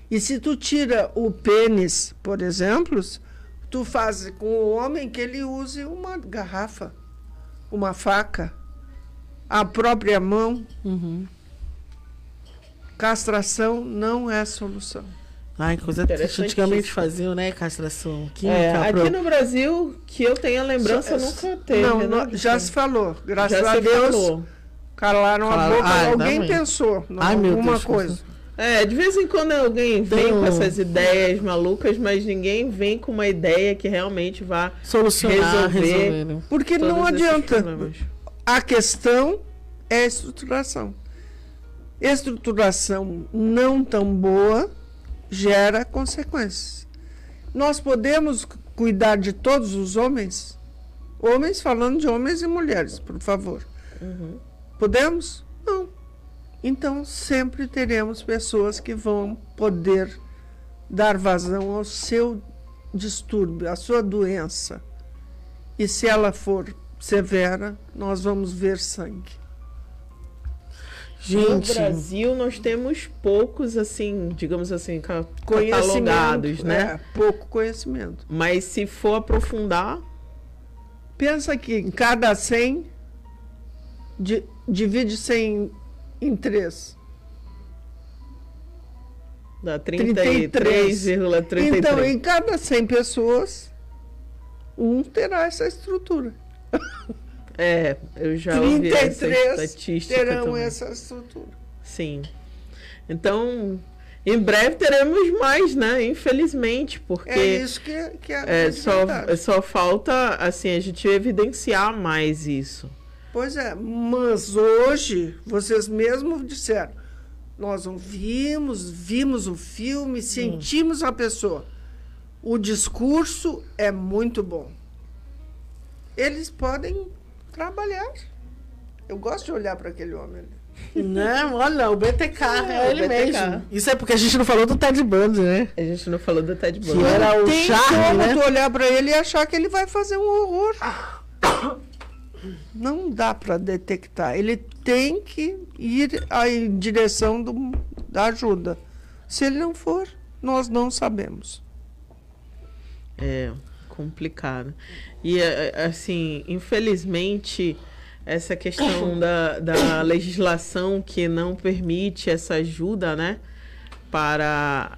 Speaker 5: E se tu tira o pênis, por exemplo, tu faz com o homem que ele use uma garrafa, uma faca, a própria mão.
Speaker 3: Uhum.
Speaker 5: Castração não é solução.
Speaker 3: Ai, coisa.
Speaker 4: Interessantíssimo.
Speaker 3: Antigamente faziam, né? Castração química.
Speaker 4: É,
Speaker 3: pro-
Speaker 4: aqui no Brasil, que eu tenho a lembrança, nunca teve.
Speaker 5: não,
Speaker 4: né?
Speaker 5: não, já se falou. Graças
Speaker 4: Já
Speaker 5: a
Speaker 4: se
Speaker 5: Deus,
Speaker 4: falou.
Speaker 5: calaram a boca.
Speaker 3: Ah,
Speaker 5: alguém pensou em alguma
Speaker 3: Deus,
Speaker 5: coisa.
Speaker 4: É, de vez em quando alguém vem
Speaker 3: Tem
Speaker 4: com essas ideias malucas, mas ninguém vem com uma ideia que realmente vá
Speaker 3: Solucionar,
Speaker 4: resolver
Speaker 3: resolver. né?
Speaker 5: Porque não adianta. A questão é a estruturação. Estruturação não tão boa gera consequências. Nós podemos cu- cuidar de todos os homens? Homens falando de homens e mulheres, por favor. Podemos? Então sempre teremos pessoas que vão poder dar vazão ao seu distúrbio, à sua doença. E se ela for severa, nós vamos ver sangue.
Speaker 3: Gente,
Speaker 4: No Brasil, nós temos poucos, assim, digamos assim, catalogados, né?
Speaker 5: é, pouco conhecimento.
Speaker 4: Mas se for aprofundar,
Speaker 5: Pensa que em cada 100, di- divide 100 em 3.
Speaker 4: dá
Speaker 5: 33.
Speaker 4: 33,33.
Speaker 5: Então, em cada 100 pessoas, um terá essa estrutura.
Speaker 4: É, eu já ouvi essa
Speaker 5: 33
Speaker 4: estatística
Speaker 5: terão
Speaker 4: também.
Speaker 5: essa estrutura.
Speaker 4: Sim. Então, em breve teremos mais, né? Infelizmente, porque
Speaker 5: É isso que, que é,
Speaker 4: é, só, só falta, assim, a gente evidenciar mais isso.
Speaker 5: Pois é, mas hoje vocês mesmos disseram, nós ouvimos, vimos o filme, sentimos a pessoa. O discurso é muito bom. Eles podem trabalhar. Eu gosto de olhar para aquele homem. ali.
Speaker 3: Não, olha, o BTK é,
Speaker 4: É,
Speaker 3: ele
Speaker 4: BTK.
Speaker 3: mesmo. Isso é porque a gente não falou do Ted Bundy, né?
Speaker 4: A gente não falou do Ted
Speaker 3: Que
Speaker 4: Bundy.
Speaker 3: era o
Speaker 5: Tem
Speaker 3: charme,
Speaker 5: como
Speaker 3: né?
Speaker 5: tu olhar para ele e achar que ele vai fazer um horror. Não dá para detectar. Ele tem que ir em direção do- da ajuda. Se ele não for, nós não sabemos.
Speaker 4: É complicado. E, é, é, assim, infelizmente, essa questão da, da legislação que não permite essa ajuda, né? Para.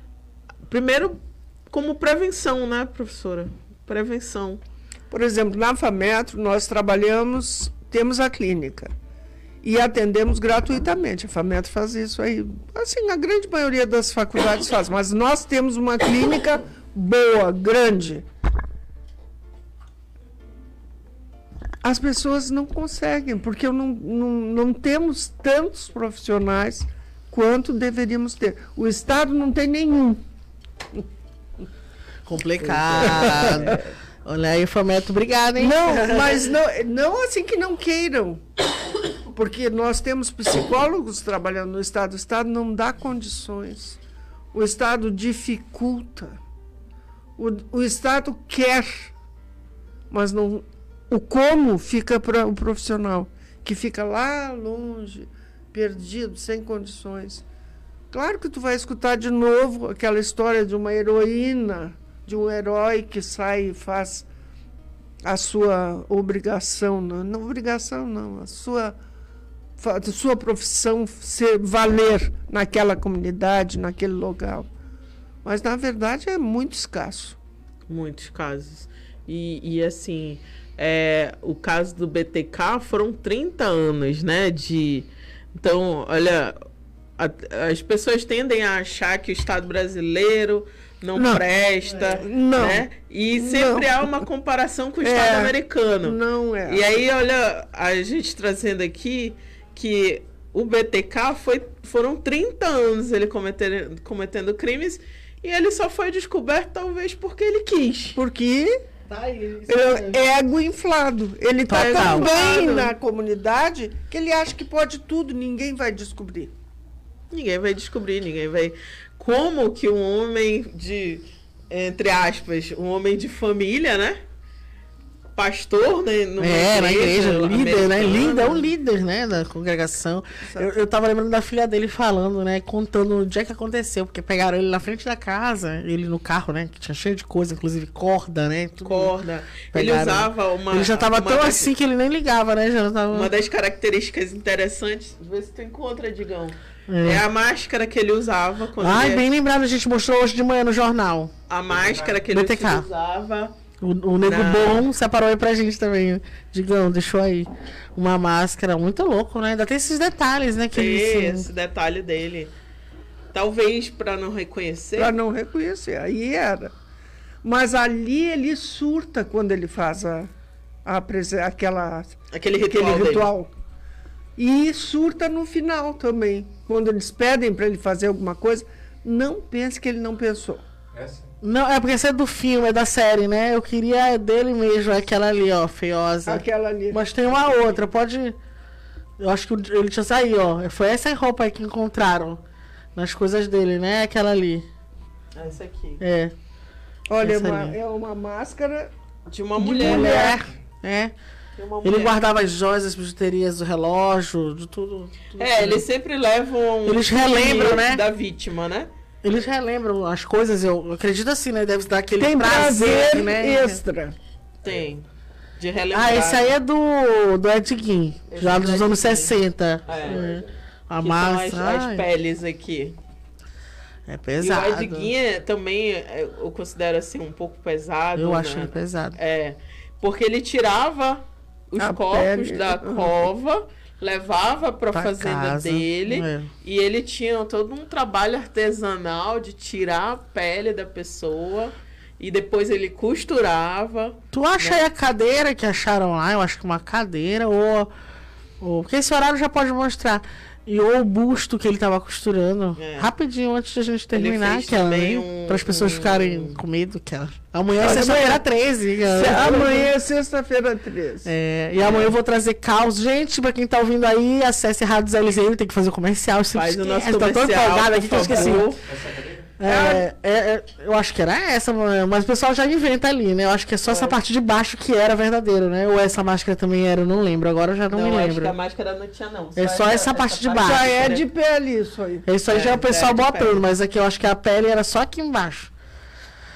Speaker 4: Primeiro, como prevenção, né, professora? Prevenção.
Speaker 5: Por exemplo, na FAMetro, nós trabalhamos, temos a clínica. E atendemos gratuitamente. A FAMetro faz isso aí. Assim, a grande maioria das faculdades faz. Mas nós temos uma clínica boa, grande. As pessoas não conseguem, porque não, não, não temos tantos profissionais quanto deveríamos ter. O Estado não tem nenhum.
Speaker 3: Complicado. Olha aí, Fometo, obrigado, hein?
Speaker 5: Não, mas não, não assim que não queiram. Porque nós temos psicólogos trabalhando no Estado. O Estado não dá condições. O Estado dificulta. O, o Estado quer, mas não. O como fica para o profissional, que fica lá longe, perdido, sem condições. Claro que tu vai escutar de novo aquela história de uma heroína, de um herói que sai e faz a sua obrigação, não, não obrigação não, a sua a sua profissão ser valer naquela comunidade, naquele local. Mas na verdade é muito escasso.
Speaker 4: Muitos casos. E, e assim, é, o caso do BTK foram 30 anos, né? De. Então, olha, a- as pessoas tendem a achar que o Estado brasileiro não,
Speaker 5: Não.
Speaker 4: presta,
Speaker 5: Não.
Speaker 4: né? E sempre
Speaker 5: Não.
Speaker 4: há uma comparação com o
Speaker 5: É.
Speaker 4: Estado americano.
Speaker 5: Não é.
Speaker 4: E aí, olha, a gente trazendo aqui que o BTK foi, foram 30 anos ele cometendo, cometendo crimes e ele só foi descoberto talvez porque ele quis.
Speaker 5: Porque
Speaker 3: Tá aí.
Speaker 5: é ego inflado. Ele está
Speaker 3: Total.
Speaker 5: tão bem na comunidade que ele acha que pode tudo, ninguém vai descobrir.
Speaker 4: Ninguém vai descobrir, ninguém vai. Como que um homem de, entre aspas, um homem de família, né? Pastor, né? numa
Speaker 3: É, na igreja, líder, né? Líder, é um líder, né, da congregação. Eu, eu tava lembrando da filha dele falando, né, contando o dia que aconteceu, porque pegaram ele na frente da casa, ele no carro, né, que tinha cheio de coisa, inclusive corda, né, tudo.
Speaker 4: Corda. Ele
Speaker 3: Pegaram.
Speaker 4: usava uma.
Speaker 3: Ele já tava tão
Speaker 4: das-
Speaker 3: assim que ele nem ligava, né, já tava...
Speaker 4: Uma das características interessantes, vê se tu encontra, Digão.
Speaker 3: É.
Speaker 4: É, a máscara que ele usava quando
Speaker 3: Ai,
Speaker 4: ele...
Speaker 3: bem lembrado, a gente mostrou hoje de manhã no jornal.
Speaker 4: A máscara que ele
Speaker 3: BTK.
Speaker 4: utilizava.
Speaker 3: O, o Nego
Speaker 4: Não.
Speaker 3: Bom separou aí pra gente também. Digão, deixou aí uma máscara muito louco, né? Ainda tem esses detalhes, né? Que
Speaker 4: Tem
Speaker 3: eles-
Speaker 4: esse detalhe dele. Talvez para não reconhecer.
Speaker 5: Para não reconhecer. Aí era. Mas ali ele surta quando ele faz a, a aquela
Speaker 4: Aquele ritual.
Speaker 5: aquele ritual. E surta no final também. Quando eles pedem para ele fazer alguma coisa, não pense que ele não pensou.
Speaker 3: Não, é porque essa é do filme, é da série, né? Eu queria dele mesmo, é aquela ali, ó, feiosa.
Speaker 5: Aquela ali.
Speaker 3: Mas tem uma outra, pode. Eu acho que o- ele tinha saído, ó. Foi essa roupa aí que encontraram nas coisas dele, né? Aquela ali.
Speaker 4: Essa aqui.
Speaker 3: É.
Speaker 5: Olha, é
Speaker 3: essa
Speaker 5: uma, é uma máscara.
Speaker 4: De uma
Speaker 5: De
Speaker 4: mulher.
Speaker 5: mulher.
Speaker 3: É. Ele guardava as joias, as bijuterias, o relógio, de tudo. tudo
Speaker 4: É, eles sempre levam. um
Speaker 3: Eles relembram, né?
Speaker 4: Da vítima, né?
Speaker 3: Eles relembram as coisas, eu acredito assim, né? Deve dar aquele
Speaker 5: Tem prazer,
Speaker 3: né?
Speaker 5: extra.
Speaker 4: Tem. De relembrar.
Speaker 3: Ah, esse aí é do, do Ed Gein, já
Speaker 4: é do
Speaker 3: dos
Speaker 4: Ed
Speaker 3: anos
Speaker 4: Gein.
Speaker 3: 60.
Speaker 4: É.
Speaker 3: É. A
Speaker 4: que
Speaker 3: massa.
Speaker 4: são as, as peles aqui.
Speaker 3: é
Speaker 4: E
Speaker 3: pesado.
Speaker 4: o Edguinha também é, eu considero assim um pouco pesado.
Speaker 3: Eu
Speaker 4: né?
Speaker 3: achei pesado.
Speaker 4: É, porque ele tirava os
Speaker 5: A
Speaker 4: corpos
Speaker 5: pele.
Speaker 4: da cova, levava para
Speaker 3: Pra
Speaker 4: fazenda
Speaker 3: casa,
Speaker 4: dele
Speaker 3: é.
Speaker 4: e ele tinha todo um trabalho artesanal de tirar a pele da pessoa e depois ele costurava.
Speaker 3: Tu acha aí a cadeira que acharam lá? Eu acho que uma cadeira ou Ou- Porque esse horário já pode mostrar. E ou o busto que ele tava costurando.
Speaker 4: É.
Speaker 3: Rapidinho, antes de a gente terminar, ela,
Speaker 4: também
Speaker 3: né?
Speaker 4: um-
Speaker 3: Para as pessoas
Speaker 4: um-
Speaker 3: ficarem com medo. Que ela... Amanhã é
Speaker 5: Olha,
Speaker 3: sexta-feira
Speaker 5: amanhã-
Speaker 3: 13. que
Speaker 5: Se-
Speaker 3: ela-
Speaker 5: Amanhã é sexta-feira 13.
Speaker 3: É, e amanhã eu vou trazer caos. Gente, pra quem tá ouvindo aí, acesse Rádios LZN, tem que fazer o comercial. se
Speaker 4: Faz o nosso
Speaker 3: tô tão
Speaker 4: comercial,
Speaker 3: empolgada aqui que eu esqueci.
Speaker 4: Favor.
Speaker 3: É, é, é, eu acho que era essa, mas o pessoal já inventa ali, né? Eu acho que é só essa parte de baixo que era verdadeiro, né? Ou essa máscara também era, eu não lembro. Agora eu já não,
Speaker 4: Não,
Speaker 3: me
Speaker 4: acho
Speaker 3: lembro.
Speaker 4: que a máscara não tinha, não.
Speaker 3: É só essa parte de baixo.
Speaker 5: Já é de pele isso aí.
Speaker 3: Isso aí já é
Speaker 4: É,
Speaker 3: o pessoal
Speaker 4: é
Speaker 3: botando,
Speaker 4: pele.
Speaker 3: mas aqui eu acho que a pele era só aqui embaixo.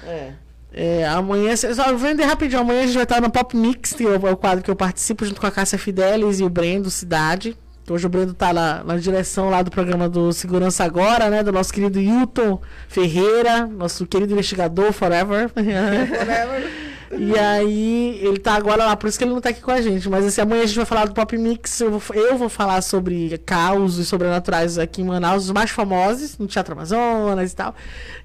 Speaker 4: É.
Speaker 3: É, amanhã, só vou vender rapidinho. Amanhã a gente vai estar no Pop Mix, que é o quadro que eu participo junto com a Cássia Fidelis e o Brendo Cidade. Hoje o Brendo tá na, na direção lá do programa do Segurança Agora, né? Do nosso querido Hilton Ferreira, nosso querido investigador Forever. e aí, ele tá agora lá, por isso que ele não tá aqui com a gente. Mas assim, amanhã a gente vai falar do Pop Mix. Eu vou, eu vou falar sobre causos sobrenaturais aqui em Manaus, os mais famosos, no Teatro Amazonas e tal.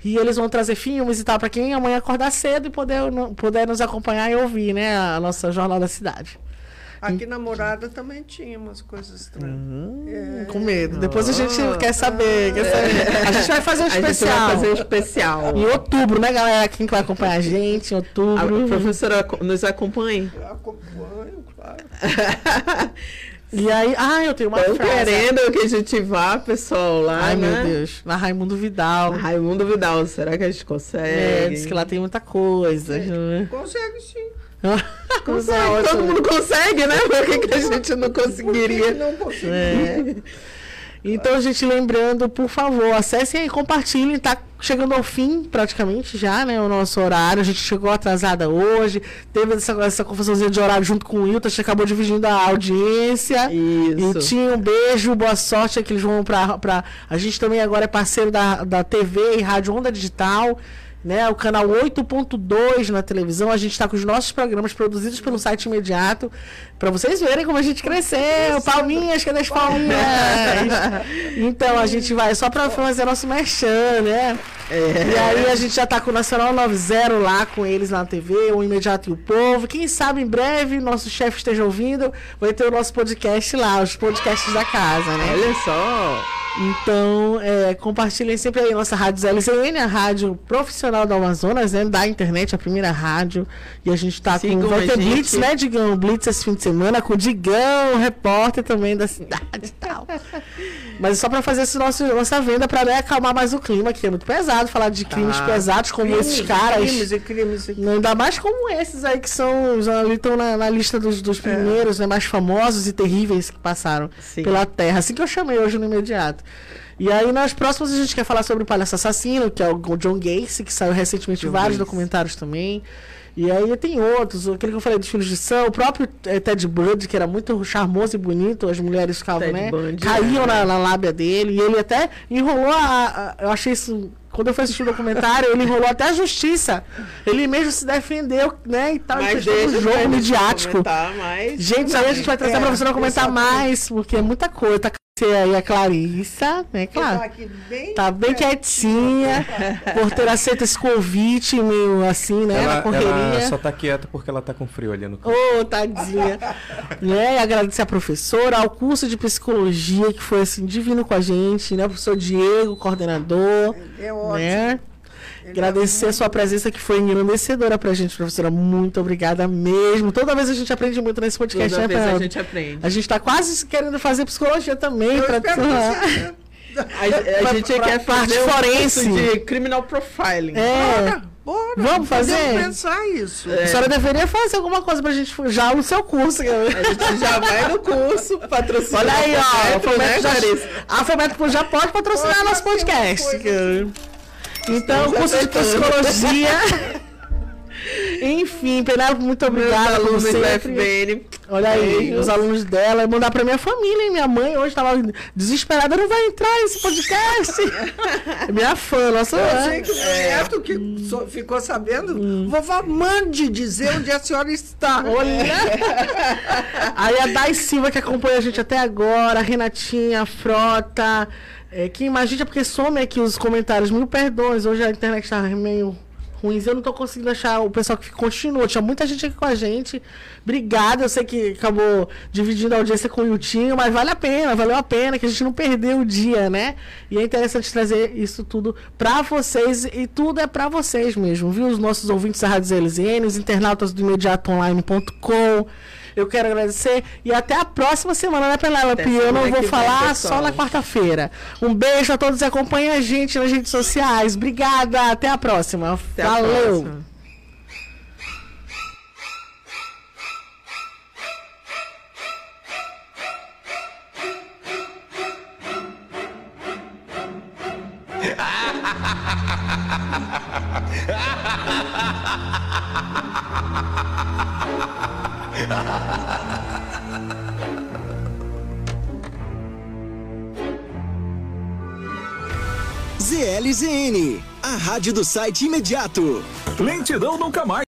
Speaker 3: E eles vão trazer filmes e tal, pra quem amanhã acordar cedo e poder, poder nos acompanhar e ouvir, né? A nossa Jornal da Cidade.
Speaker 5: Aqui na morada também tinha umas coisas estranhas. É.
Speaker 3: Com medo. Depois a gente quer saber, quer saber. A gente vai fazer um
Speaker 4: A gente vai
Speaker 3: especial.
Speaker 4: fazer um especial.
Speaker 3: Em outubro, né, galera? Quem que vai acompanhar a gente? Em
Speaker 4: A
Speaker 3: outubro.
Speaker 4: professora co- nos acompanhe.
Speaker 5: Eu acompanho, claro.
Speaker 3: E aí, ah, eu tenho uma
Speaker 4: Estão
Speaker 3: frase.
Speaker 4: querendo que a gente vá, pessoal, lá,
Speaker 3: Ai,
Speaker 4: né?
Speaker 3: meu Deus. Na Raimundo Vidal.
Speaker 4: Raimundo Vidal, será que a gente consegue?
Speaker 3: É, diz que lá tem muita coisa. né?
Speaker 5: Consegue sim.
Speaker 4: Consegue, todo mundo consegue, né? Por que, que a gente não conseguiria?
Speaker 5: não?
Speaker 3: É. Então, gente, lembrando, por favor, acessem e compartilhem. Tá chegando ao fim, praticamente, já, né? O nosso horário. A gente chegou atrasada hoje. Teve essa, essa confusãozinha de horário junto com o Wilton. A gente acabou dividindo a audiência. E
Speaker 4: Isso.
Speaker 3: tinha um beijo, boa sorte que eles vão pra, pra. A gente também agora é parceiro da, da TV e Rádio Onda Digital. Né, o canal 8.2 na televisão. A gente está com os nossos programas produzidos pelo site imediato. Para vocês verem como a gente cresceu. Palminhas, cadê as palminhas? então a gente vai só para fazer nosso merchan, né? E aí a gente já tá com o Nacional 90 lá com eles na TV, o Imediato e o Povo. Quem sabe em breve nosso chefe esteja ouvindo, vai ter o nosso podcast lá, os podcasts da casa, né?
Speaker 4: Olha só.
Speaker 3: Então, é, compartilhem sempre aí nossa rádio ZLCN, a rádio profissional do Amazonas, né? Da internet, a primeira rádio. E a gente tá
Speaker 4: Sigam
Speaker 3: com. Vai ter
Speaker 4: gente.
Speaker 3: Blitz, né, Digão? Blitz esse fim de semana com o Digão, repórter também da cidade e tal. Mas é só pra fazer esse nosso, nossa venda, pra né, acalmar mais o clima, que é muito pesado falar de crimes
Speaker 4: Tá.
Speaker 3: pesados como esses caras.
Speaker 5: Crimes e crimes e
Speaker 3: Ainda mais como esses aí que são já estão na, na lista dos, dos primeiros, né, mais famosos e terríveis que passaram
Speaker 4: Sim.
Speaker 3: pela Terra. Assim que eu chamei hoje no imediato. E aí, nas próximas, a gente quer falar sobre o Palhaço Assassino, que é o John Gacy, que saiu recentemente em
Speaker 4: John
Speaker 3: vários
Speaker 4: Gacy.
Speaker 3: documentários também. E aí tem outros, aquele que eu falei dos Filhos de São, o próprio eh, Ted Bundy, que era muito charmoso e bonito, as mulheres ficavam,
Speaker 4: Ted
Speaker 3: né?
Speaker 4: Bundy,
Speaker 3: caíam
Speaker 4: é.
Speaker 3: na, na lábia dele, e ele até enrolou a, a- Eu achei isso. Quando eu fui assistir o documentário, ele enrolou até a justiça. Ele mesmo se defendeu, né? E tal,
Speaker 4: Mas deixa
Speaker 3: um jogo midiático. Gente, isso aí a gente vai trazer
Speaker 5: É,
Speaker 3: pra você não comentar mais, porque é muita coisa. Tá você aí a Clarissa, né?
Speaker 5: Tá
Speaker 3: Claro.
Speaker 5: bem
Speaker 3: Tá bem quietinha por ter aceito esse convite, meio assim, né?
Speaker 6: Ela,
Speaker 3: na correria.
Speaker 6: ela só tá quieta porque ela tá com frio ali no canto.
Speaker 3: Ô, tadinha. né? E agradecer a professora, ao curso de psicologia, que foi assim, divino com a gente, né? O professor Diego, coordenador.
Speaker 5: É ótimo.
Speaker 3: Né? Agradecer a sua presença que foi engrandecedora pra gente, professora. Muito obrigada mesmo. Toda vez a gente aprende muito nesse podcast,
Speaker 4: Toda
Speaker 3: né,
Speaker 4: vez a gente aprende.
Speaker 3: A gente tá quase querendo fazer psicologia também.
Speaker 5: Eu
Speaker 3: pra...
Speaker 4: A, a
Speaker 3: Pra-
Speaker 4: gente
Speaker 3: pra
Speaker 4: quer
Speaker 3: parte
Speaker 4: fazer um
Speaker 3: forense.
Speaker 4: de criminal profiling.
Speaker 3: É.
Speaker 5: Bora,
Speaker 3: Vamos fazer?
Speaker 5: Podemos pensar isso.
Speaker 3: A senhora deveria fazer alguma coisa pra gente já no seu curso. né?
Speaker 4: A gente já vai no curso, patrocinar.
Speaker 3: Olha aí, ó. A
Speaker 4: Metro, né,
Speaker 3: já, já pode patrocinar
Speaker 5: Pode
Speaker 3: nosso podcast. Então, curso de psicologia. Enfim, Penélope, muito
Speaker 4: Meus
Speaker 3: obrigada por
Speaker 4: alunos da. FBN.
Speaker 3: Olha aí,
Speaker 4: Beijos.
Speaker 3: os alunos dela. Mandar pra minha família, hein? Minha mãe hoje tava desesperada, não vai entrar nesse podcast. minha fã, nossa.
Speaker 5: Eu sei que o
Speaker 3: É.
Speaker 5: neto que so- ficou sabendo,
Speaker 3: Hum.
Speaker 5: vovó, mande dizer onde a senhora está.
Speaker 3: Olha! Aí a Dai Silva que acompanha a gente até agora, a Renatinha, a Frota. É, gente é porque some aqui os comentários. Mil perdões, hoje a internet tá meio ruins. Eu não tô conseguindo achar o pessoal que continua. Tinha muita gente aqui com a gente. Obrigada. Eu sei que acabou dividindo a audiência com o Yutinho, mas vale a pena, valeu a pena, que a gente não perdeu o dia, né? E é interessante trazer isso tudo pra vocês. E tudo é pra vocês mesmo, viu? Os nossos ouvintes da Rádio ZLZN, os internautas do imediatoonline.com. Eu quero agradecer e até a próxima semana, né, Penélope? Eu não vou
Speaker 4: vem,
Speaker 3: falar
Speaker 4: pessoal.
Speaker 3: só na quarta-feira. Um beijo a todos e acompanhem a gente nas redes sociais. Obrigada, até a próxima.
Speaker 4: Até a
Speaker 3: Valeu.
Speaker 4: próxima.
Speaker 7: ZLZN, a rádio do site imediato.
Speaker 2: Lentidão nunca mais.